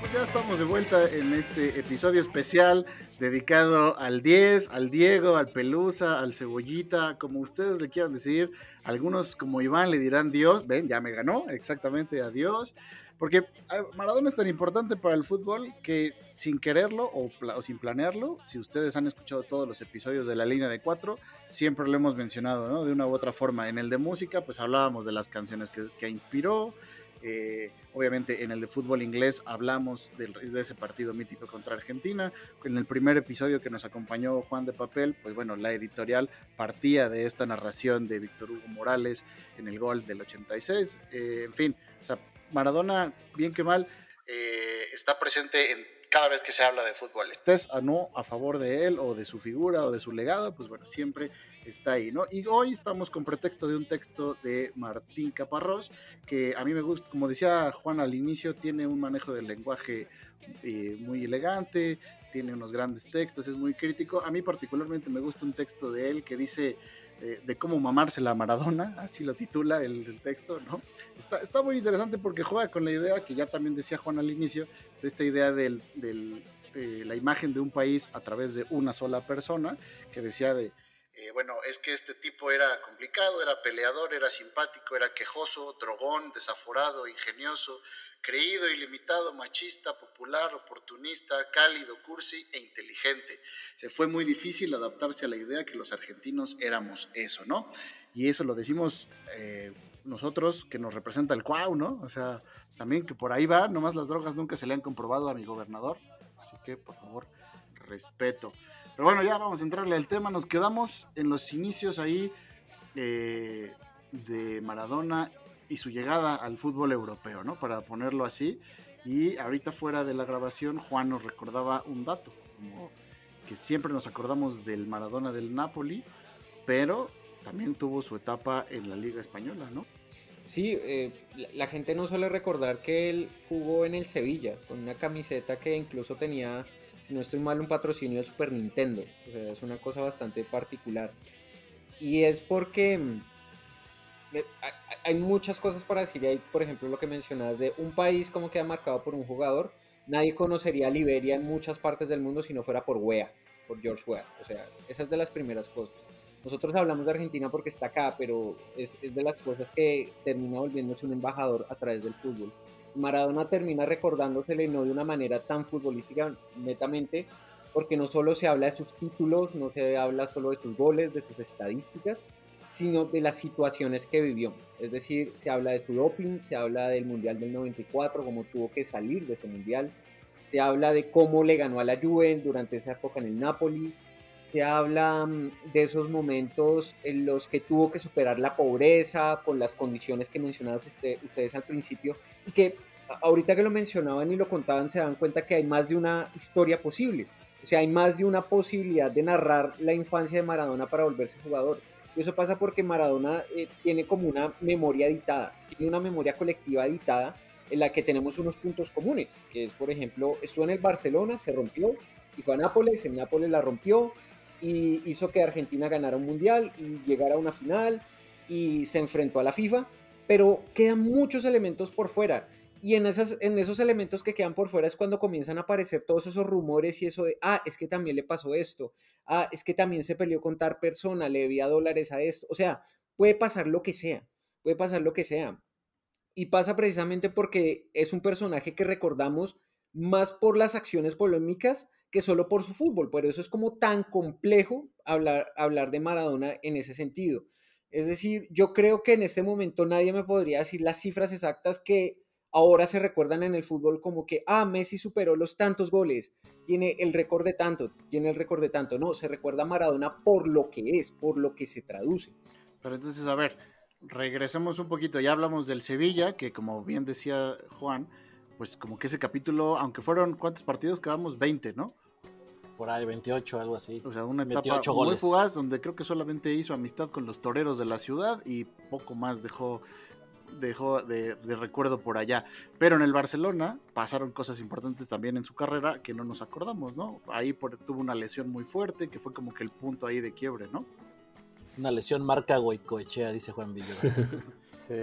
Pues ya estamos de vuelta en este episodio especial dedicado al 10, al Diego, al Pelusa, al Cebollita, como ustedes le quieran decir. Algunos como Iván le dirán Dios, ven, ya me ganó, exactamente a Dios. Porque ah, Maradona es tan importante para el fútbol que sin quererlo o, sin planearlo, si ustedes han escuchado todos los episodios de la línea de cuatro, siempre lo hemos mencionado, ¿no? De una u otra forma. En el de música, pues hablábamos de las canciones que, que inspiró, eh, obviamente en el de fútbol inglés hablamos de ese partido mítico contra Argentina. En el primer episodio que nos acompañó Juan de Papel, pues bueno, la editorial partía de esta narración de Víctor Hugo Morales en el gol del 86. Eh, en fin, o sea, Maradona, bien que mal, eh, está presente en cada vez que se habla de fútbol. Estés a no a favor de él o de su figura o de su legado, pues bueno, siempre está ahí, ¿no? Y hoy estamos con pretexto de un texto de Martín Caparrós, que a mí me gusta, como decía Juan al inicio, tiene un manejo del lenguaje eh, muy elegante, tiene unos grandes textos, es muy crítico. A mí particularmente me gusta un texto de él que dice de cómo mamarse la Maradona, así lo titula el, texto, ¿no? Está, está, muy interesante porque juega con la idea que ya también decía Juan al inicio, de esta idea de eh, la imagen de un país a través de una sola persona, que decía de, eh, bueno, es que este tipo era complicado, era peleador, era simpático, era quejoso, drogón, desaforado, ingenioso, creído, ilimitado, machista, popular, oportunista, cálido, cursi e inteligente. Se fue muy difícil adaptarse a la idea que los argentinos éramos eso, ¿no? Y eso lo decimos eh, nosotros, que nos representa el cuau, ¿no? O sea, también que por ahí va, nomás las drogas nunca se le han comprobado a mi gobernador, así que por favor, respeto. Pero bueno, ya vamos a entrarle al tema. Nos quedamos en los inicios ahí eh, de Maradona y su llegada al fútbol europeo, ¿no? Para ponerlo así. Y ahorita fuera de la grabación, Juan nos recordaba un dato, como que siempre nos acordamos del Maradona del Napoli, pero también tuvo su etapa en la Liga Española, ¿no? Sí, eh, la gente no suele recordar que él jugó en el Sevilla, con una camiseta que incluso tenía si no estoy mal, un patrocinio de Super Nintendo. O sea, es una cosa bastante particular. Y es porque mm, hay muchas cosas para decir ahí, por ejemplo, lo que mencionas de un país como queda marcado por un jugador. Nadie conocería a Liberia en muchas partes del mundo si no fuera por Wea, por George Wea. O sea, esa es de las primeras cosas. Nosotros hablamos de Argentina porque está acá, pero es, es de las cosas que termina volviéndose un embajador a través del fútbol. Maradona termina recordándosele no de una manera tan futbolística netamente, porque no solo se habla de sus títulos, no se habla solo de sus goles, de sus estadísticas, sino de las situaciones que vivió. Es decir, se habla de su doping, se habla del Mundial del 94, cómo tuvo que salir de ese Mundial, se habla de cómo le ganó a la Juve durante esa época en el Napoli, se habla mm, de esos momentos en los que tuvo que superar la pobreza con las condiciones que mencionaban ustedes al principio y que ahorita que lo mencionaban y lo contaban se dan cuenta que hay más de una historia posible. O sea, hay más de una posibilidad de narrar la infancia de Maradona para volverse jugador. Y eso pasa porque Maradona eh, tiene como una memoria editada, tiene una memoria colectiva editada en la que tenemos unos puntos comunes, que es, por ejemplo, estuvo en el Barcelona, se rompió, y fue a Nápoles, en Nápoles la rompió, y hizo que Argentina ganara un mundial y llegara a una final y se enfrentó a la FIFA, pero quedan muchos elementos por fuera. Y en, esas, en esos elementos que quedan por fuera es cuando comienzan a aparecer todos esos rumores y eso de, ah, es que también le pasó esto, ah, es que también se peleó con tal persona, le debía dólares a esto. O sea, puede pasar lo que sea, puede pasar lo que sea. Y pasa precisamente porque es un personaje que recordamos más por las acciones polémicas que solo por su fútbol. Por eso es como tan complejo hablar, hablar de Maradona en ese sentido. Es decir, yo creo que en este momento nadie me podría decir las cifras exactas que ahora se recuerdan en el fútbol como que, ah, Messi superó los tantos goles, tiene el récord de tanto, tiene el récord de tanto. No, se recuerda a Maradona por lo que es, por lo que se traduce. Pero entonces, a ver, regresemos un poquito. Ya hablamos del Sevilla, que como bien decía Juan, pues como que ese capítulo, aunque fueron, ¿cuántos partidos? Quedamos 20, ¿no? por ahí 28, algo así. O sea, una etapa muy fugaz donde creo que solamente hizo amistad con los toreros de la ciudad y poco más dejó dejó de, recuerdo por allá. Pero en el Barcelona pasaron cosas importantes también en su carrera que no nos acordamos, ¿no? Ahí tuvo una lesión muy fuerte que fue como que el punto ahí de quiebre, ¿no? Una lesión marca Goicoechea, dice Juan Villa. sí,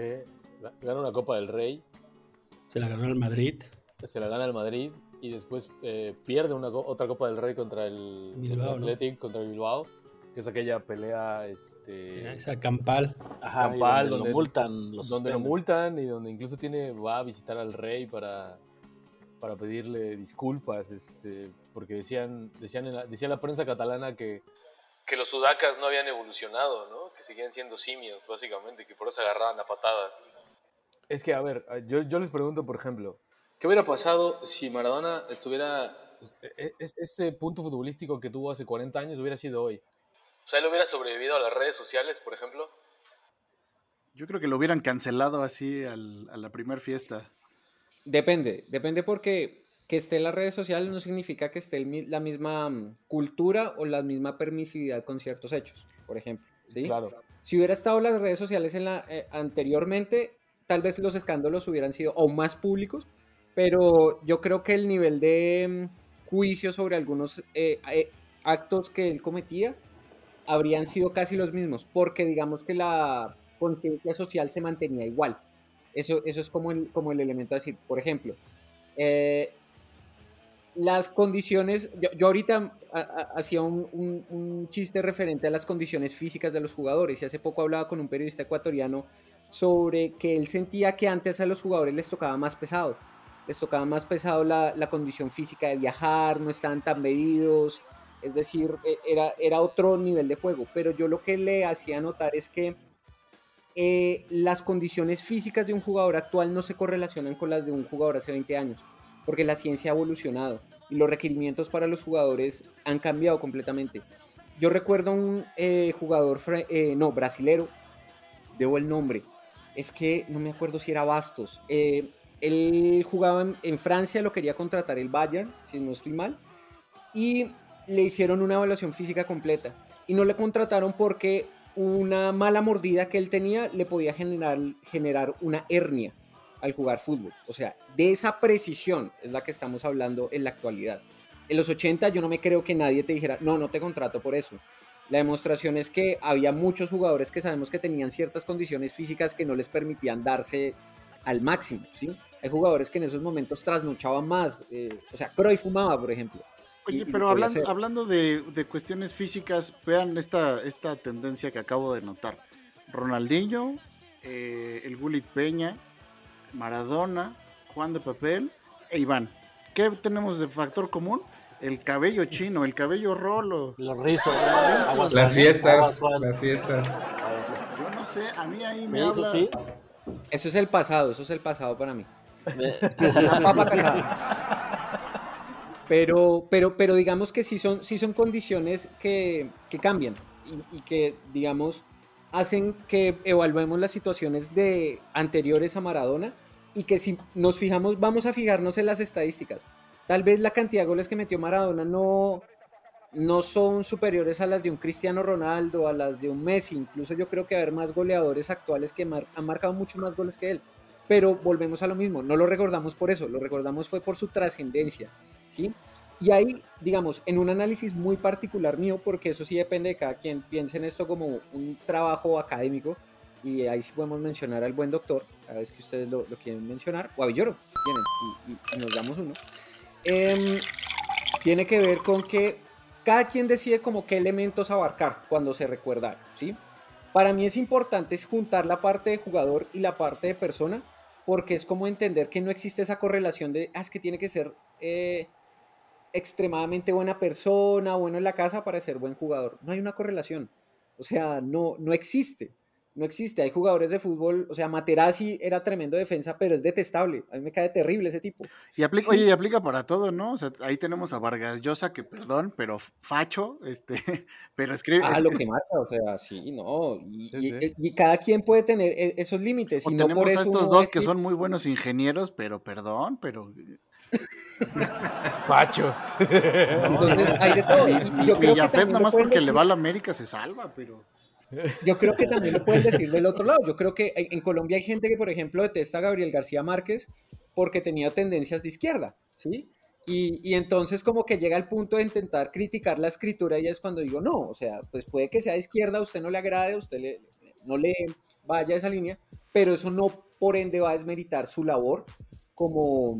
ganó una Copa del Rey. Se la ganó el Madrid. Se la gana el Madrid y después eh, pierde una, otra Copa del Rey contra el, Athletic, contra el Bilbao, que es aquella pelea este esa campal, campal donde, lo multan, donde lo multan y donde incluso tiene va a visitar al rey para para pedirle disculpas, este, porque decían decían la, decía la prensa catalana que que los sudacas no habían evolucionado, ¿no? Que seguían siendo simios, básicamente, que por eso agarraban a patadas. Es que, a ver, yo, yo les pregunto, por ejemplo, ¿Qué hubiera pasado si Maradona estuviera... E, e, ese punto futbolístico que tuvo hace 40 años hubiera sido hoy? O sea, él hubiera sobrevivido a las redes sociales, por ejemplo. Yo creo que lo hubieran cancelado así a la primer fiesta. Depende, depende porque que esté en las redes sociales no significa que esté el la misma mm, cultura o la misma permisividad con ciertos hechos, por ejemplo. ¿sí? Claro. Si hubiera estado las redes sociales en la, eh, anteriormente, tal vez los escándalos hubieran sido aún más públicos, pero yo creo que el nivel de mm, juicio sobre algunos eh, eh, actos que él cometía habrían sido casi los mismos, porque digamos que la conciencia social se mantenía igual. Eso, eso es como el, como el elemento de decir, por ejemplo, las condiciones, yo, ahorita hacía un, chiste referente a las condiciones físicas de los jugadores y hace poco hablaba con un periodista ecuatoriano sobre que él sentía que antes a los jugadores les tocaba más pesado, les tocaba más pesado la, condición física de viajar, no estaban tan medidos, es decir, e, era, era otro nivel de juego, pero yo lo que le hacía notar es que eh, las condiciones físicas de un jugador actual no se correlacionan con las de un jugador hace 20 años porque la ciencia ha evolucionado y los requerimientos para los jugadores han cambiado completamente. Yo recuerdo un eh, jugador, eh, no, brasilero, debo el nombre, es que no me acuerdo si era Bastos. Él jugaba en, Francia, lo quería contratar el Bayern, si no estoy mal, y le hicieron una evaluación física completa. Y no le contrataron porque una mala mordida que él tenía le podía generar, generar una hernia al jugar fútbol. O sea, de esa precisión es la que estamos hablando en la actualidad. En los 80 yo no me creo que nadie te dijera, no, no te contrato por eso. La demostración es que había muchos jugadores que sabemos que tenían ciertas condiciones físicas que no les permitían darse al máximo, ¿sí? Hay jugadores que en esos momentos trasnochaban más, eh, o sea, Cruyff fumaba, por ejemplo. Oye, pero hablando, hablando de, cuestiones físicas, vean esta, esta tendencia que acabo de notar. Ronaldinho, eh, el Gulit Peña, Maradona, Juan de Papel e Iván. ¿Qué tenemos de factor común? El cabello chino, el cabello rolo. Los rizos. Las fiestas. Las fiestas. Yo no sé, a mí ahí me habla... Eso, eso es el pasado, eso es el pasado para mí. Pero, pero, pero digamos que sí son, sí son condiciones que, que cambian y, y, que, digamos, hacen que evaluemos las situaciones de anteriores a Maradona y que si nos fijamos, vamos a fijarnos en las estadísticas. Tal vez la cantidad de goles que metió Maradona no, no son superiores a las de un Cristiano Ronaldo, a las de un Messi. Incluso yo creo que haber más goleadores actuales que han marcado mucho más goles que él. Pero volvemos a lo mismo, no lo recordamos por eso, lo recordamos fue por su trascendencia. ¿Sí? Y ahí, digamos, en un análisis muy particular mío, porque eso sí depende de cada quien, piense en esto como un trabajo académico, y ahí sí podemos mencionar al buen doctor, a vez que ustedes lo, quieren mencionar, o a Villoro, tienen, y, nos damos uno. Em, tiene que ver con que cada quien decide como qué elementos abarcar cuando se recuerda, ¿sí? Para mí es importante juntar la parte de jugador y la parte de persona, porque es como entender que no existe esa correlación de, ah, es que tiene que ser eh, extremadamente buena persona, bueno en la casa para ser buen jugador. No hay una correlación. O sea, no, no existe. No existe. Hay jugadores de fútbol, o sea, Materazzi era tremendo defensa, pero es detestable. A mí me cae terrible ese tipo. Y aplica, oye, y aplica para todo, ¿no? O sea, ahí tenemos a Vargas Llosa, que perdón, pero facho, este, pero escribe. Ah, lo que mata, o sea, sí, no. Y, cada quien puede tener e, esos límites. y no tenemos por eso a estos dos que son muy buenos ingenieros, pero perdón, pero. Fachos. Entonces, hay de todo. Y, yo creo que nada más porque le va a la América se salva, pero. Yo creo que también lo pueden decir del otro lado. Yo creo que en Colombia hay gente que, por ejemplo, detesta a Gabriel García Márquez porque tenía tendencias de izquierda, ¿sí? Y, y, entonces como que llega el punto de intentar criticar la escritura y es cuando digo, no, o sea, pues puede que sea de izquierda, a usted no le agrade, a usted le, no le vaya esa línea, pero eso no por ende va a desmeritar su labor como,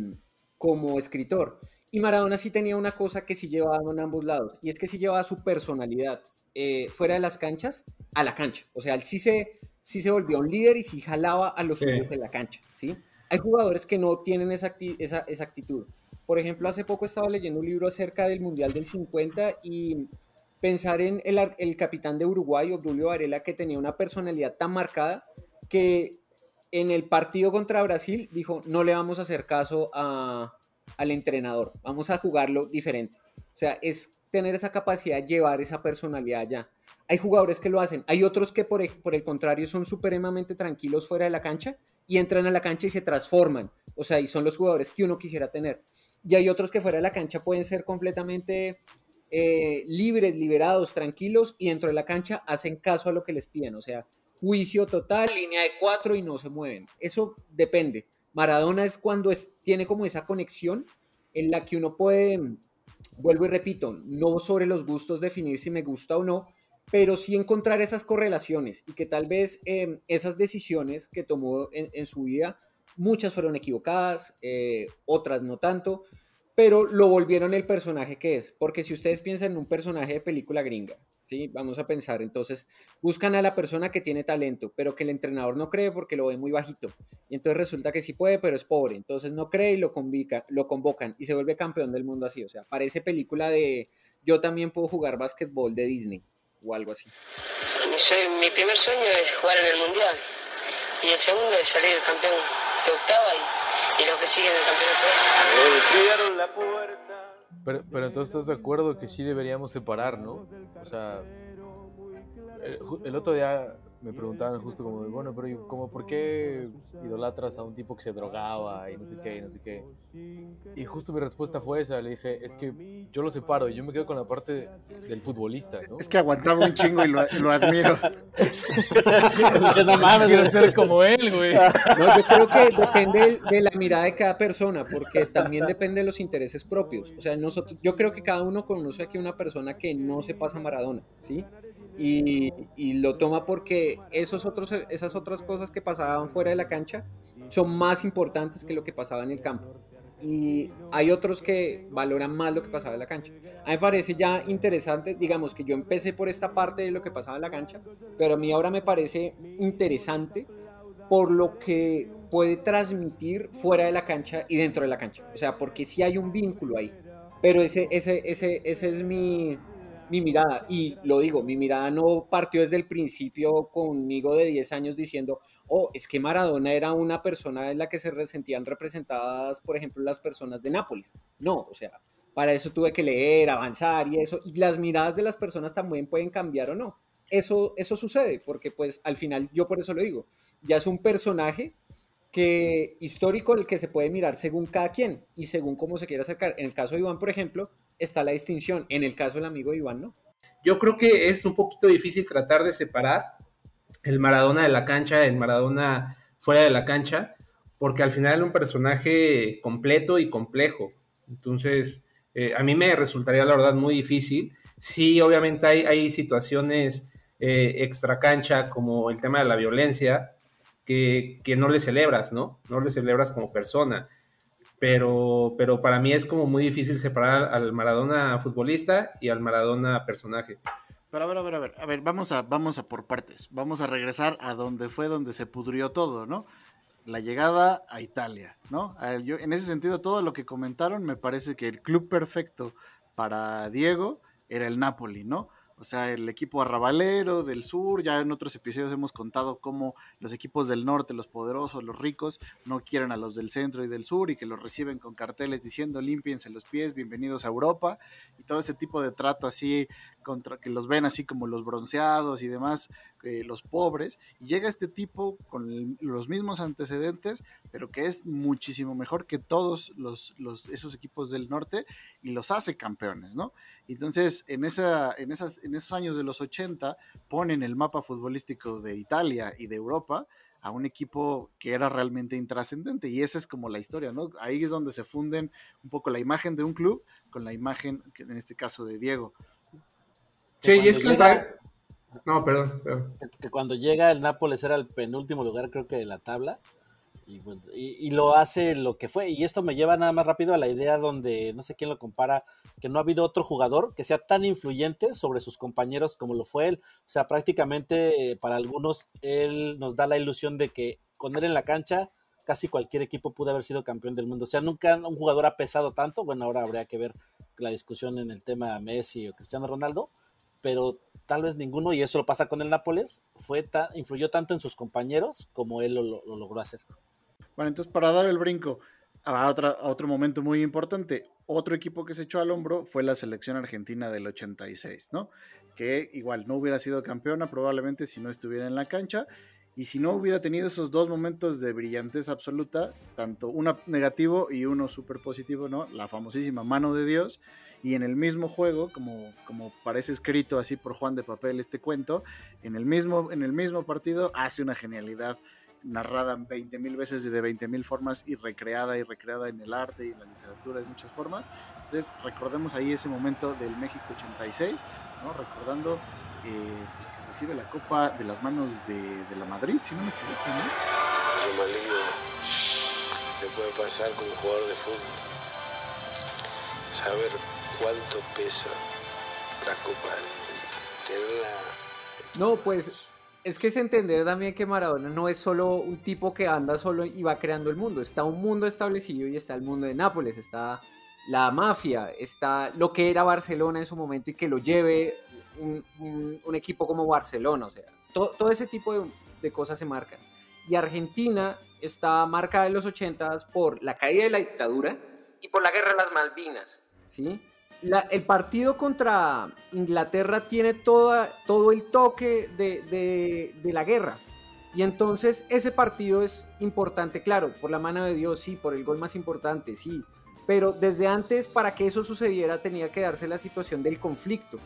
como escritor. Y Maradona sí tenía una cosa que sí llevaba en ambos lados, y es que sí llevaba su personalidad. Eh, fuera de las canchas a la cancha. O sea, él sí se, sí se volvió un líder y sí jalaba a los suyos de la cancha. ¿sí? Hay jugadores que no tienen esa, esa, esa, actitud. Por ejemplo, hace poco estaba leyendo un libro acerca del Mundial del 50 y pensar en el, el capitán de Uruguay, Obdulio Varela, que tenía una personalidad tan marcada que en el partido contra Brasil dijo, no le vamos a hacer caso a, al entrenador, vamos a jugarlo diferente. O sea, es tener esa capacidad llevar esa personalidad ya. Hay jugadores que lo hacen, hay otros que por, por el contrario son supremamente tranquilos fuera de la cancha y entran a la cancha y se transforman. O sea, y son los jugadores que uno quisiera tener. y hay otros que fuera de la cancha pueden ser completamente eh, libres, liberados, tranquilos, y dentro de la cancha hacen caso a lo que les piden, o sea, juicio total, línea de cuatro y no se mueven. Eso depende. Maradona es cuando es, tiene como esa conexión en la que uno puede, vuelvo y repito, no sobre los gustos definir si me gusta o no, pero sí encontrar esas correlaciones y que tal vez em, esas decisiones que tomó en, su vida, muchas fueron equivocadas, eh, otras no tanto, pero lo volvieron el personaje que es. Porque si ustedes piensan en un personaje de película gringa, ¿sí? vamos a pensar, entonces buscan a la persona que tiene talento, pero que el entrenador no cree porque lo ve muy bajito. Y entonces resulta que sí puede, pero es pobre. Entonces no cree y lo, convica, lo convocan y se vuelve campeón del mundo así. O sea, parece película de yo también puedo jugar básquetbol de Disney o algo así. mi primer sueño es jugar en el Mundial y el segundo es salir campeón de octava y, lo que sigue en el campeonato. la puerta. Pero, pero entonces estás de acuerdo que sí deberíamos separar, ¿no? O sea, el otro día me preguntaban justo como, bueno, pero como, ¿por qué idolatras a un tipo que se drogaba y no sé qué, y no sé qué? Y justo mi respuesta fue esa, le dije, es que yo lo separo y yo me quedo con la parte del futbolista, ¿no? Es que aguantaba un chingo y lo, admiro. es que no mames, quiero ser como él, güey. No, yo creo que depende de la mirada de cada persona, porque también depende de los intereses propios. O sea, nosotros, yo creo que cada uno conoce aquí una persona que no se pasa Maradona, ¿sí? Y, lo toma porque esos otros, esas otras cosas que pasaban fuera de la cancha son más importantes que lo que pasaba en el campo. Y hay otros que valoran más lo que pasaba en la cancha. A mí me parece ya interesante, digamos que yo empecé por esta parte de lo que pasaba en la cancha, pero a mí ahora me parece interesante por lo que puede transmitir fuera de la cancha y dentro de la cancha. O sea, porque sí hay un vínculo ahí. Pero ese, ese, ese, ese es mi, mi mirada, y lo digo, mi mirada no partió desde el principio conmigo de 10 años diciendo, oh, es que Maradona era una persona en la que se sentían representadas, por ejemplo, las personas de Nápoles. No, o sea, para eso tuve que leer, avanzar y eso, y las miradas de las personas también pueden cambiar o no. Eso, eso sucede, porque pues al final yo por eso lo digo, ya es un personaje que histórico el que se puede mirar según cada quien y según cómo se quiera acercar. En el caso de Iván, por ejemplo, está la distinción. En el caso del amigo Iván, ¿no? Yo creo que es un poquito difícil tratar de separar el Maradona de la cancha, el Maradona fuera de la cancha, porque al final es un personaje completo y complejo. Entonces, eh, a mí me resultaría la verdad muy difícil. Sí, obviamente hay, situaciones eh, extra cancha, como el tema de la violencia, que, no le celebras, ¿no? No le celebras como persona pero, pero para mí es como muy difícil separar al Maradona futbolista y al Maradona personaje. Pero a ver, a ver, a ver, a ver, vamos a, vamos a por partes. Vamos a regresar a donde fue donde se pudrió todo, ¿no? La llegada a Italia, ¿no? Yo, en ese sentido, todo lo que comentaron, me parece que el club perfecto para Diego era el Napoli, ¿no? O sea, el equipo arrabalero del sur, ya en otros episodios hemos contado cómo los equipos del norte, los poderosos, los ricos, no quieren a los del centro y del sur y que los reciben con carteles diciendo límpiense los pies, bienvenidos a Europa y todo ese tipo de trato así contra que los ven así como los bronceados y demás, eh, los pobres, y llega este tipo con los mismos antecedentes, pero que es muchísimo mejor que todos los, los, esos equipos del norte y los hace campeones, ¿no? Entonces, en, esa, en, esas, en esos años de los 80, ponen el mapa futbolístico de Italia y de Europa a un equipo que era realmente intrascendente. Y esa es como la historia, ¿no? Ahí es donde se funden un poco la imagen de un club con la imagen, en este caso, de Diego. Sí, y es que No, perdón, Que cuando llega el Nápoles era el penúltimo lugar, creo que de la tabla. Pues, y, lo hace lo que fue. Y esto me lleva nada más rápido a la idea donde no sé quién lo compara, que no ha habido otro jugador que sea tan influyente sobre sus compañeros como lo fue él. O sea, prácticamente eh, para algunos él nos da la ilusión de que con él en la cancha casi cualquier equipo pudo haber sido campeón del mundo. O sea, nunca un jugador ha pesado tanto. Bueno, ahora habría que ver la discusión en el tema Messi o Cristiano Ronaldo pero tal vez ninguno, y eso lo pasa con el Nápoles, fue influyó tanto en sus compañeros como él lo, logró hacer. Bueno, entonces para dar el brinco a, otra, otro momento muy importante, otro equipo que se echó al hombro fue la selección argentina del 86, ¿no? Que igual no hubiera sido campeona probablemente si no estuviera en la cancha. Y si no hubiera tenido esos dos momentos de brillantez absoluta, tanto uno negativo y uno súper positivo, ¿no? La famosísima mano de Dios. Y en el mismo juego, como, como parece escrito así por Juan de Papel este cuento, en el mismo, en el mismo partido hace una genialidad narrada 20 mil veces de 20 mil formas y recreada y recreada en el arte y en la literatura de muchas formas. Entonces recordemos ahí ese momento del México 86, ¿no? recordando eh, pues, que recibe la copa de las manos de, de, la Madrid, si no me equivoco. ¿no? Lo más que te puede pasar como jugador de fútbol, saber cuánto pesa la copa del. No, pues es que es entender también que Maradona no es solo un tipo que anda solo y va creando el mundo. Está un mundo establecido y está el mundo de Nápoles, está la mafia, está lo que era Barcelona en su momento y que lo lleve un, un, un equipo como Barcelona. O sea, todo, todo ese tipo de, de, cosas se marcan. Y Argentina está marcada en los 80 por la caída de la dictadura y por la guerra de las Malvinas. ¿sí? El partido contra Inglaterra tiene toda, todo el toque de, de, de, la guerra. Y entonces ese partido es importante, claro, por la mano de Dios, sí, por el gol más importante, sí. Pero desde antes, para que eso sucediera, tenía que darse la situación del conflicto.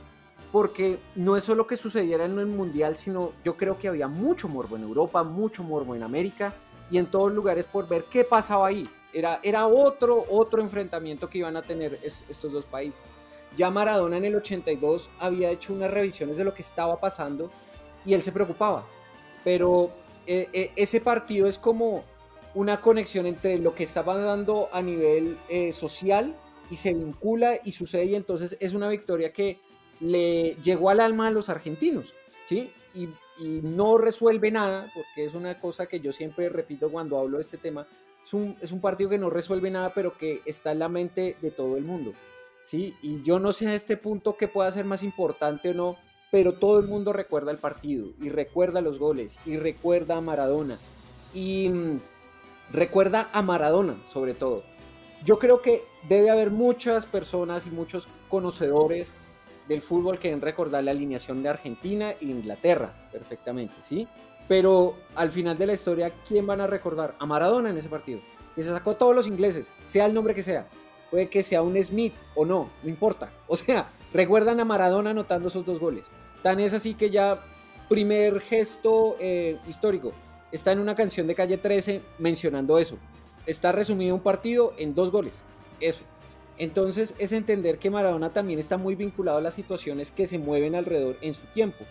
Porque no es solo que sucediera en el Mundial, sino yo creo que había mucho morbo en Europa, mucho morbo en América y en todos lugares por ver qué pasaba ahí. Era, era otro, otro enfrentamiento que iban a tener es, estos dos países. Ya Maradona en el 82 había hecho unas revisiones de lo que estaba pasando y él se preocupaba. Pero eh, eh, ese partido es como una conexión entre lo que estaba dando a nivel eh, social y se vincula y sucede y entonces es una victoria que le llegó al alma a los argentinos, ¿sí? Y, y no resuelve nada, porque es una cosa que yo siempre repito cuando hablo de este tema, es un, es un partido que no resuelve nada, pero que está en la mente de todo el mundo. ¿sí? Y yo no sé a este punto qué pueda ser más importante o no, pero todo el mundo recuerda el partido y recuerda los goles y recuerda a Maradona y mm, recuerda a Maradona sobre todo. Yo creo que debe haber muchas personas y muchos conocedores del fútbol que deben recordar la alineación de Argentina e Inglaterra perfectamente, ¿sí? Pero al final de la historia, ¿quién van a recordar? A Maradona en ese partido, que se sacó a todos los ingleses, sea el nombre que sea. Puede que sea un Smith o no, no importa. O sea, recuerdan a Maradona anotando esos dos goles. Tan es así que ya, primer gesto eh, histórico, está en una canción de calle 13 mencionando eso. Está resumido un partido en dos goles. Eso. Entonces es entender que Maradona también está muy vinculado a las situaciones que se mueven alrededor en su tiempo.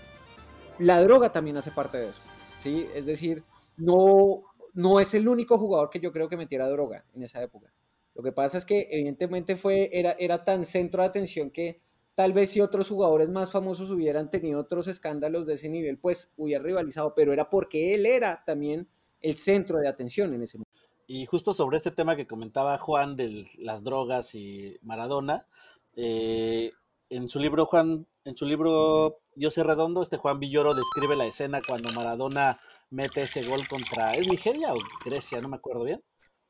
La droga también hace parte de eso. ¿Sí? Es decir, no, no es el único jugador que yo creo que metiera droga en esa época. Lo que pasa es que evidentemente fue, era, era tan centro de atención que tal vez si otros jugadores más famosos hubieran tenido otros escándalos de ese nivel, pues hubiera rivalizado, pero era porque él era también el centro de atención en ese momento. Y justo sobre este tema que comentaba Juan de las drogas y Maradona, eh, en su libro Juan, en su libro Yo sé redondo, este Juan Villoro describe la escena cuando Maradona mete ese gol contra ¿es Nigeria o Grecia? No me acuerdo bien.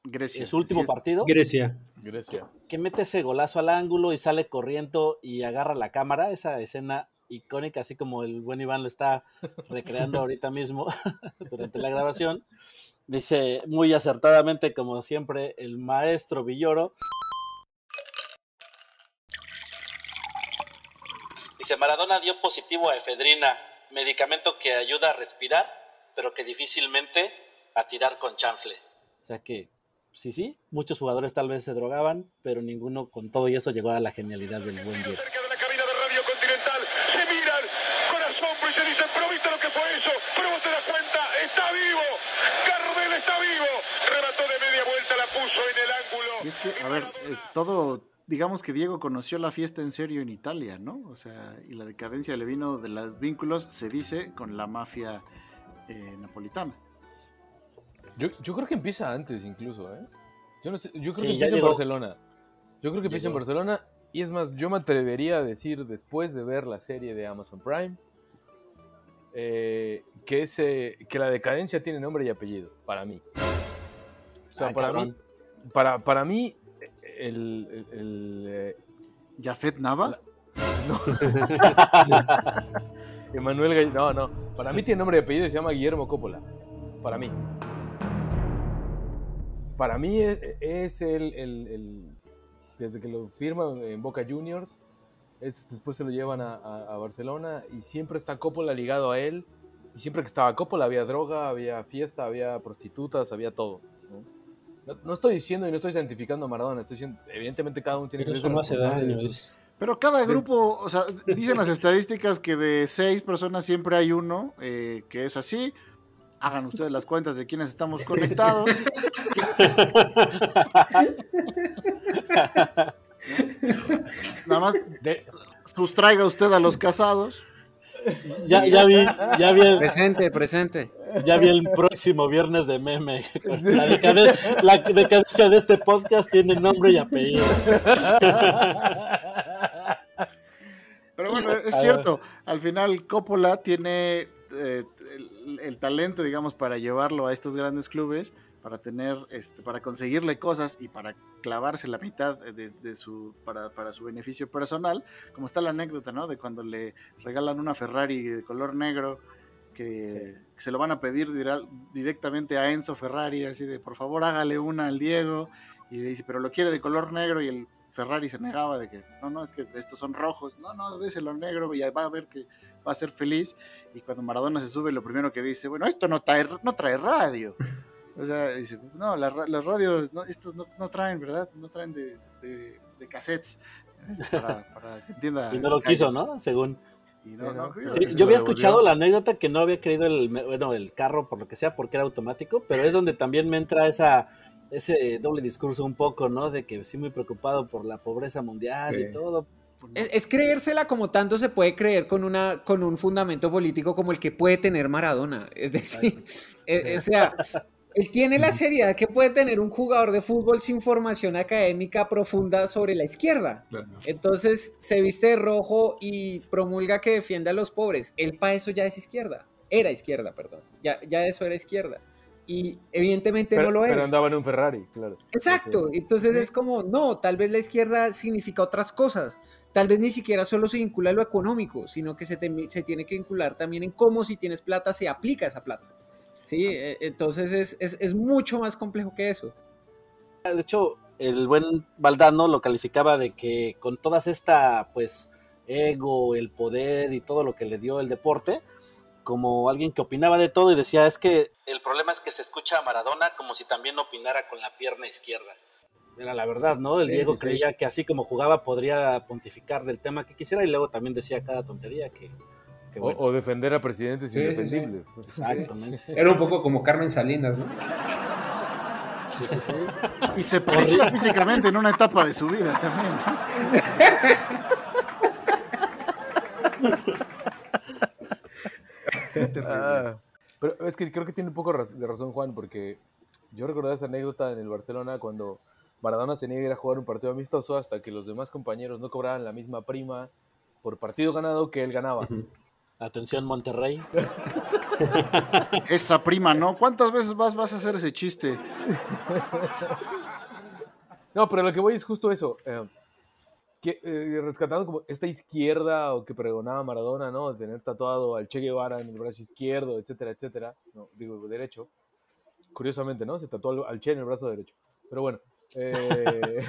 Grecia. En su último Sí, partido. Grecia. Grecia. Que mete ese golazo al ángulo y sale corriendo y agarra la cámara. Esa escena icónica, así como el buen Iván lo está recreando ahorita mismo durante la grabación. Dice muy acertadamente, como siempre, el maestro Villoro. Dice, Maradona dio positivo a efedrina, medicamento que ayuda a respirar, pero que difícilmente a tirar con chanfle. O sea que, sí, sí, muchos jugadores tal vez se drogaban, pero ninguno con todo y eso llegó a la genialidad del buen Diego. Continental se miran con asombro y se dicen, pero viste lo que fue eso, pero vos te das cuenta, está vivo, Gardel está vivo, remató de media vuelta, la puso en el ángulo. Y es que, a ver, eh, todo, digamos que Diego conoció la fiesta en serio en Italia, ¿no? O sea, y la decadencia le vino de los vínculos, se dice, con la mafia eh, napolitana. Yo, yo creo que empieza antes incluso, ¿eh? Yo, no sé, yo creo Sí, que empieza en. Barcelona. Yo creo que empieza en. Barcelona. Y es más, yo me atrevería a decir después de ver la serie de Amazon Prime eh, que, ese, que la decadencia tiene nombre y apellido, para mí. O sea, para cabrón. mí, para, para mí, el... el, eh, ¿Jafet Nava? no. Emanuel Gall- No, no. Para mí tiene nombre de apellido se llama Guillermo Coppola. Para mí. Para mí es, es el, el- el- Desde que lo firma en Boca Juniors, es, después se lo llevan a, a- a Barcelona y siempre está Coppola ligado a él. Y siempre que estaba Coppola había droga, había fiesta, había prostitutas, había todo. ¿no? No, no estoy diciendo y no estoy santificando a Maradona, estoy diciendo, evidentemente cada uno tiene Pero que eso ser no hace daño, Pero cada grupo, o sea, dicen las estadísticas que de seis personas siempre hay uno eh, que es así. Hagan ustedes las cuentas de quiénes estamos conectados. Nada más sustraiga usted a los casados. Ya, ya vi, ya vi el, Presente, presente. Ya vi el próximo viernes de meme. La, decaden- la decadencia de este podcast tiene nombre y apellido. Pero bueno, es cierto. Al final, Coppola tiene eh, el, el talento, digamos, para llevarlo a estos grandes clubes, para tener, este, para conseguirle cosas y para clavarse la mitad de, de su, para, para su beneficio personal. Como está la anécdota, ¿no? De cuando le regalan una Ferrari de color negro que, se lo van a pedir directamente a Enzo Ferrari, así de por favor hágale una al Diego. Y le dice, pero lo quiere de color negro y el Ferrari se negaba de que, no, no, es que estos son rojos, no, no, déselo negro y va a ver que va a ser feliz. Y cuando Maradona se sube, lo primero que dice, bueno, esto no trae, no trae radio. O sea, dice, no, las las radios, no, estos no, no traen, ¿verdad? No traen de, de, de cassettes. Para, para que entienda. Y no lo quiso, ¿no? Según. Y no, no, creo Sí, que se yo había escuchado la anécdota que no había querido el, bueno, el carro por lo que sea, porque era automático, pero es donde también me entra esa ese doble discurso un poco, ¿no? De que sí muy preocupado por la pobreza mundial Sí. y todo. Es, es creérsela como tanto se puede creer con, una, con un fundamento político como el que puede tener Maradona. Es decir, eh, o sea, él tiene la seriedad que puede tener un jugador de fútbol sin formación académica profunda sobre la izquierda. Entonces se viste de rojo y promulga que defiende a los pobres. Él para eso ya es izquierda. Era izquierda, perdón. Ya, ya eso era izquierda. Y evidentemente Pero, no lo es. pero andaba en un Ferrari, claro. Exacto, entonces es como, no, tal vez la izquierda significa otras cosas, tal vez ni siquiera solo se vincula a lo económico, sino que se, te- se tiene que vincular también en cómo si tienes plata se aplica esa plata. Sí, Eh, entonces es, es- es mucho más complejo que eso. De hecho, el buen Valdano lo calificaba de que con todas esta, pues, ego, el poder y todo lo que le dio el deporte, como alguien que opinaba de todo y decía, es que el problema es que se escucha a Maradona como si también opinara con la pierna izquierda. Era la verdad, ¿no? El Sí, Diego sí. creía que así como jugaba podría pontificar del tema que quisiera y luego también decía cada tontería que... que O, bueno. o defender a presidentes Sí, sí, sí. indefendibles. Exactamente. Era un poco como Carmen Salinas, ¿no? Sí, sí, sí. Y se parecía físicamente en una etapa de su vida también. Ah, pero es que creo que tiene un poco de razón Juan, porque yo recordaba esa anécdota en el Barcelona cuando Maradona se niega a ir a jugar un partido amistoso hasta que los demás compañeros no cobraban la misma prima por partido ganado que él ganaba. Atención Monterrey. Esa prima, ¿no? ¿Cuántas veces vas, vas a hacer ese chiste? No, pero lo que voy es justo eso. eh, que, eh, rescatando como esta izquierda o que pregonaba Maradona, ¿no? De tener tatuado al Che Guevara en el brazo izquierdo, etcétera, etcétera. No, digo, derecho. Curiosamente, ¿no? Se tatuó al, al Che en el brazo derecho. Pero bueno. eh,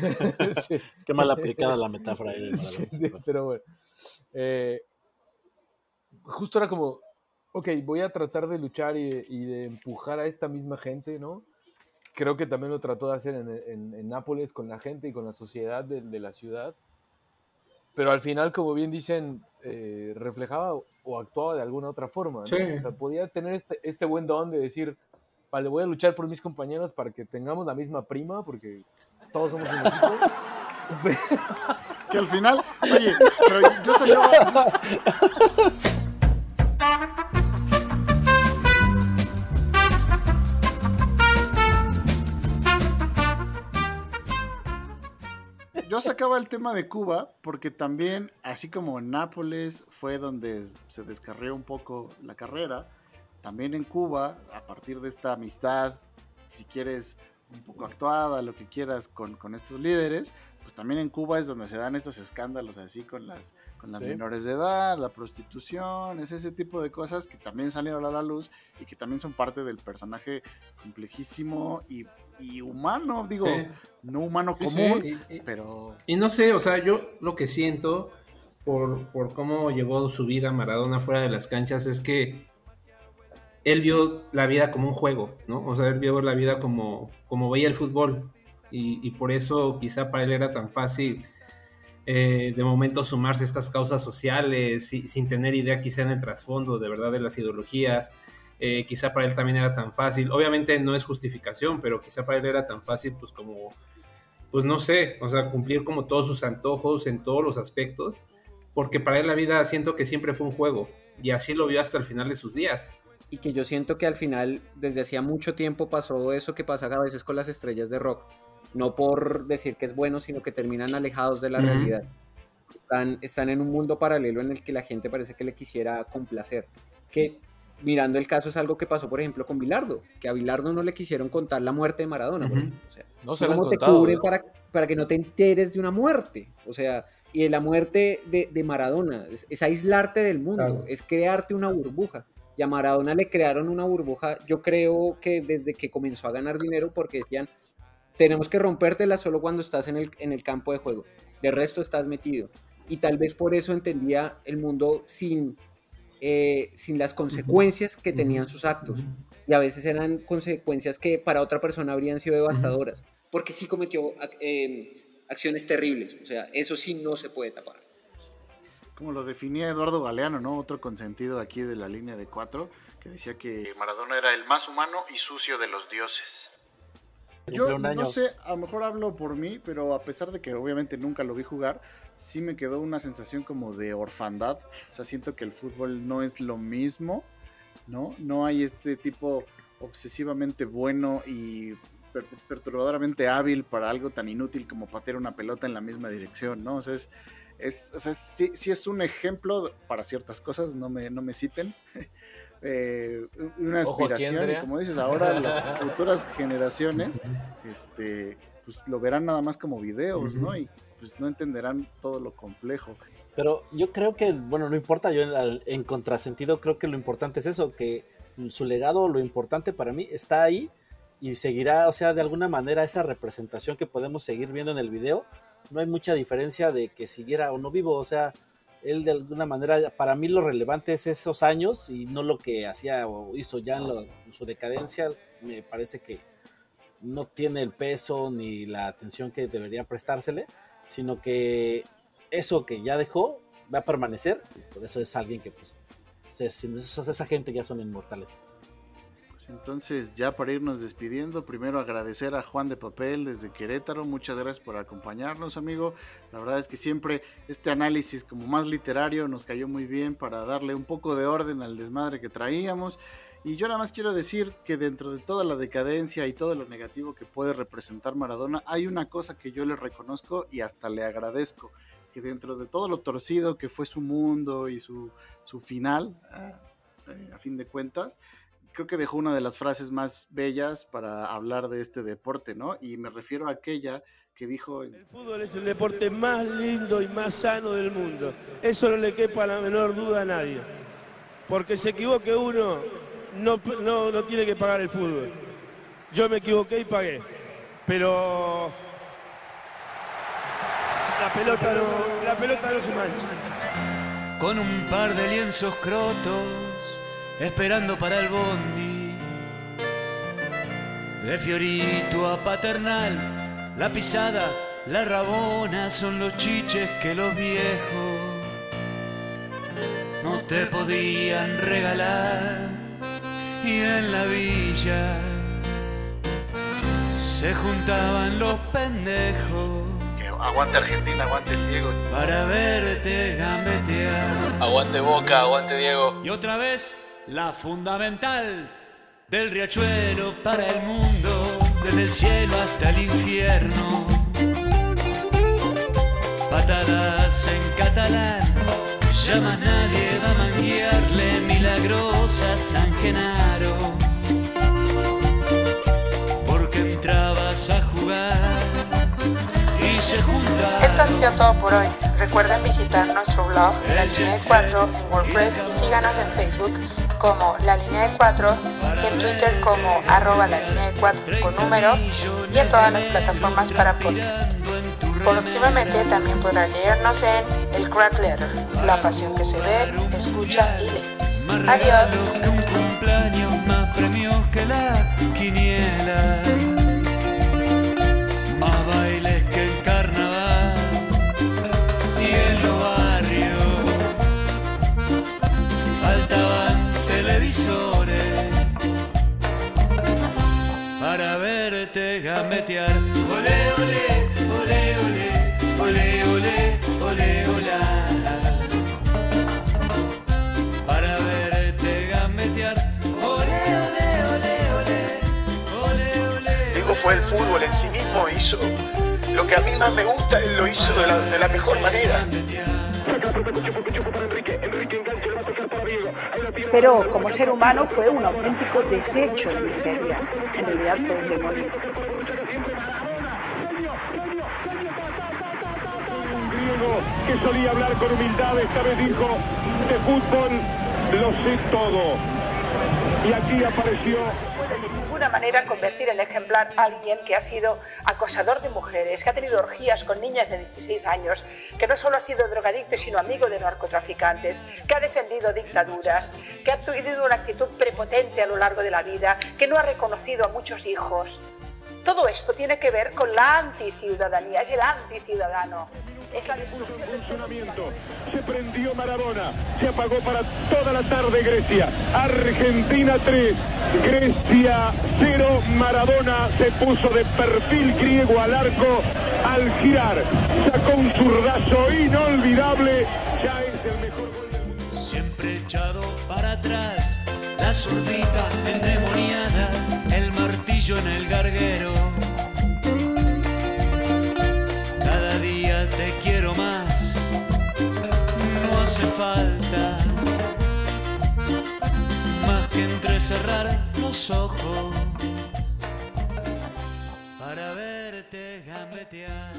sí. Qué mal aplicada la metáfora ahí sí, pero bueno. Eh, justo era como, ok, voy a tratar de luchar y de, y de empujar a esta misma gente, ¿no? Creo que también lo trató de hacer en, en- en Nápoles con la gente y con la sociedad de, de la ciudad. Pero al final, como bien dicen, eh, reflejaba o actuaba de alguna otra forma. ¿no? Sí. O sea, podía tener este, este buen don de decir, vale, voy a luchar por mis compañeros para que tengamos la misma prima, porque todos somos un equipo. Que al final, oye, pero yo salió. Yo sacaba el tema de Cuba porque también, así como en Nápoles fue donde se descarrió un poco la carrera, también en Cuba, a partir de esta amistad, si quieres un poco actuada, lo que quieras con, con estos líderes, pues también en Cuba es donde se dan estos escándalos así con las, con las Sí. menores de edad, la prostitución, es ese tipo de cosas que también salieron a la luz y que también son parte del personaje complejísimo y, y humano, digo, Sí. no humano Sí, sí, común, y- pero Y no sé, o sea, yo lo que siento por, por cómo llevó su vida Maradona fuera de las canchas es que él vio la vida como un juego, ¿no? O sea, él vio la vida como, como veía el fútbol. Y, y por eso quizá para él era tan fácil eh, de momento sumarse a estas causas sociales si- sin tener idea quizá en el trasfondo de verdad de las ideologías. Eh, quizá para él también era tan fácil. Obviamente no es justificación, pero quizá para él era tan fácil pues como pues no sé, o sea, cumplir como todos sus antojos en todos los aspectos, porque para él la vida siento que siempre fue un juego, y así lo vio hasta el final de sus días. y que yo siento que al final, desde hacía mucho tiempo, pasó eso que pasa a veces con las estrellas de rock. No por decir que es bueno, sino que terminan alejados de la realidad. Están, están en un mundo paralelo en el que la gente parece que le quisiera complacer. Que mirando el caso es algo que pasó, por ejemplo, con Bilardo, que a Bilardo no le quisieron contar la muerte de Maradona. por Ujú. ejemplo. O sea, No se la han ¿Cómo te contado, cubren ¿no? para, para que no te enteres de una muerte? O sea, y de la muerte de, de Maradona, es, es aislarte del mundo, Claro. es crearte una burbuja. Y a Maradona le crearon una burbuja, yo creo que desde que comenzó a ganar dinero, porque decían, tenemos que rompértela solo cuando estás en el, en el campo de juego, de resto estás metido. Y tal vez por eso entendía el mundo sin, eh, sin las consecuencias que tenían sus actos. Y a veces eran consecuencias que para otra persona habrían sido devastadoras, porque sí cometió eh, acciones terribles. O sea, eso sí no se puede tapar. como lo definía Eduardo Galeano, ¿no? Otro consentido aquí de la línea de cuatro, que decía que Maradona era el más humano y sucio de los dioses. Yo no sé, a lo mejor hablo por mí, pero a pesar de que obviamente nunca lo vi jugar, sí me quedó una sensación como de orfandad. O sea, siento que el fútbol no es lo mismo, ¿no? No hay este tipo obsesivamente bueno y per- perturbadoramente hábil para algo tan inútil como patear una pelota en la misma dirección, ¿no? O sea, es, es, o sea, sí, sí es un ejemplo para ciertas cosas, no me, no me citen. Eh, una Ojo aspiración y como dices ahora las futuras generaciones este pues lo verán nada más como videos no y pues no entenderán todo lo complejo. Pero yo creo que, bueno, no importa, yo en, contrasentido creo que lo importante es eso, que su legado, lo importante para mí está ahí y seguirá, o sea, de alguna manera esa representación que podemos seguir viendo en el video, no hay mucha diferencia de que siguiera o no vivo, o sea, él de alguna manera, para mí lo relevante es esos años y no lo que hacía o hizo ya en, en su decadencia, me parece que no tiene el peso ni la atención que debería prestársele, sino que eso que ya dejó va a permanecer, por eso es alguien que pues ustedes- esa gente ya son inmortales. Pues entonces ya para irnos despidiendo primero agradecer a Juan de Papel desde Querétaro muchas gracias por acompañarnos amigo la verdad es que siempre este análisis como más literario nos cayó muy bien para darle un poco de orden al desmadre que traíamos y yo nada más quiero decir que dentro de toda la decadencia y todo lo negativo que puede representar Maradona, hay una cosa que yo le reconozco y hasta le agradezco, que dentro de todo lo torcido que fue su mundo y su, su final, a, a fin de cuentas, creo que dejó una de las frases más bellas para hablar de este deporte, ¿no? Y me refiero a aquella que dijo... El fútbol es el deporte más lindo y más sano del mundo. Eso no le quepa la menor duda a nadie. Porque se equivoque uno, no, no, no tiene que pagar el fútbol. Yo me equivoqué y pagué. Pero la pelota no, la pelota no se mancha. con un par de lienzos crotos, esperando para el bondi. De Fiorito a Paternal, la pisada, la rabona son los chiches que los viejos no te podían regalar. Y en la villa se juntaban los pendejos Que aguante Argentina, aguante Diego. para verte gambetear. Aguante Boca, aguante Diego. Y otra vez, la fundamental del riachuelo para el mundo, desde el cielo hasta el infierno. Patadas en catalán, ya más nadie San Genaro. Porque entrabas a jugar y se. Esto ha sido todo por hoy. Recuerden visitar nuestro blog La Línea de 4 en WordPress y síganos en Facebook como La Línea de 4 y en Twitter como arroba La Línea de 4 con número y en todas las plataformas para podcast. Próximamente también podrán leernos en El Crack Letter, la pasión que se ve, escucha y lee. Adiós. Un cumpleaños más premios que la quiniela. Fútbol en sí mismo, hizo lo que a mí más me gusta, él lo hizo de la, de la mejor manera. Pero como ser humano fue un auténtico desecho de miserias. En realidad fue un demonio. Un griego que solía hablar con humildad, esta vez dijo, de fútbol lo sé todo. Y aquí apareció ninguna manera convertir en ejemplar a alguien que ha sido acosador de mujeres, que ha tenido orgías con niñas de 16 años, que no solo ha sido drogadicto, sino amigo de narcotraficantes, que ha defendido dictaduras, que ha tenido una actitud prepotente a lo largo de la vida, que no ha reconocido a muchos hijos. Todo esto tiene que ver con la anticiudadanía, es el anticiudadano. Es la funcionamiento. Se prendió Maradona. Se apagó para toda la tarde Grecia. Argentina 3. Grecia 0. Maradona se puso de perfil griego al arco al girar. Sacó un zurdazo inolvidable. Ya es el mejor gol del mundo. Siempre echado para atrás, la zurdita endemoniada, martillo en el garguero. Cada día te quiero más, no hace falta más que entrecerrar los ojos para verte gambetear.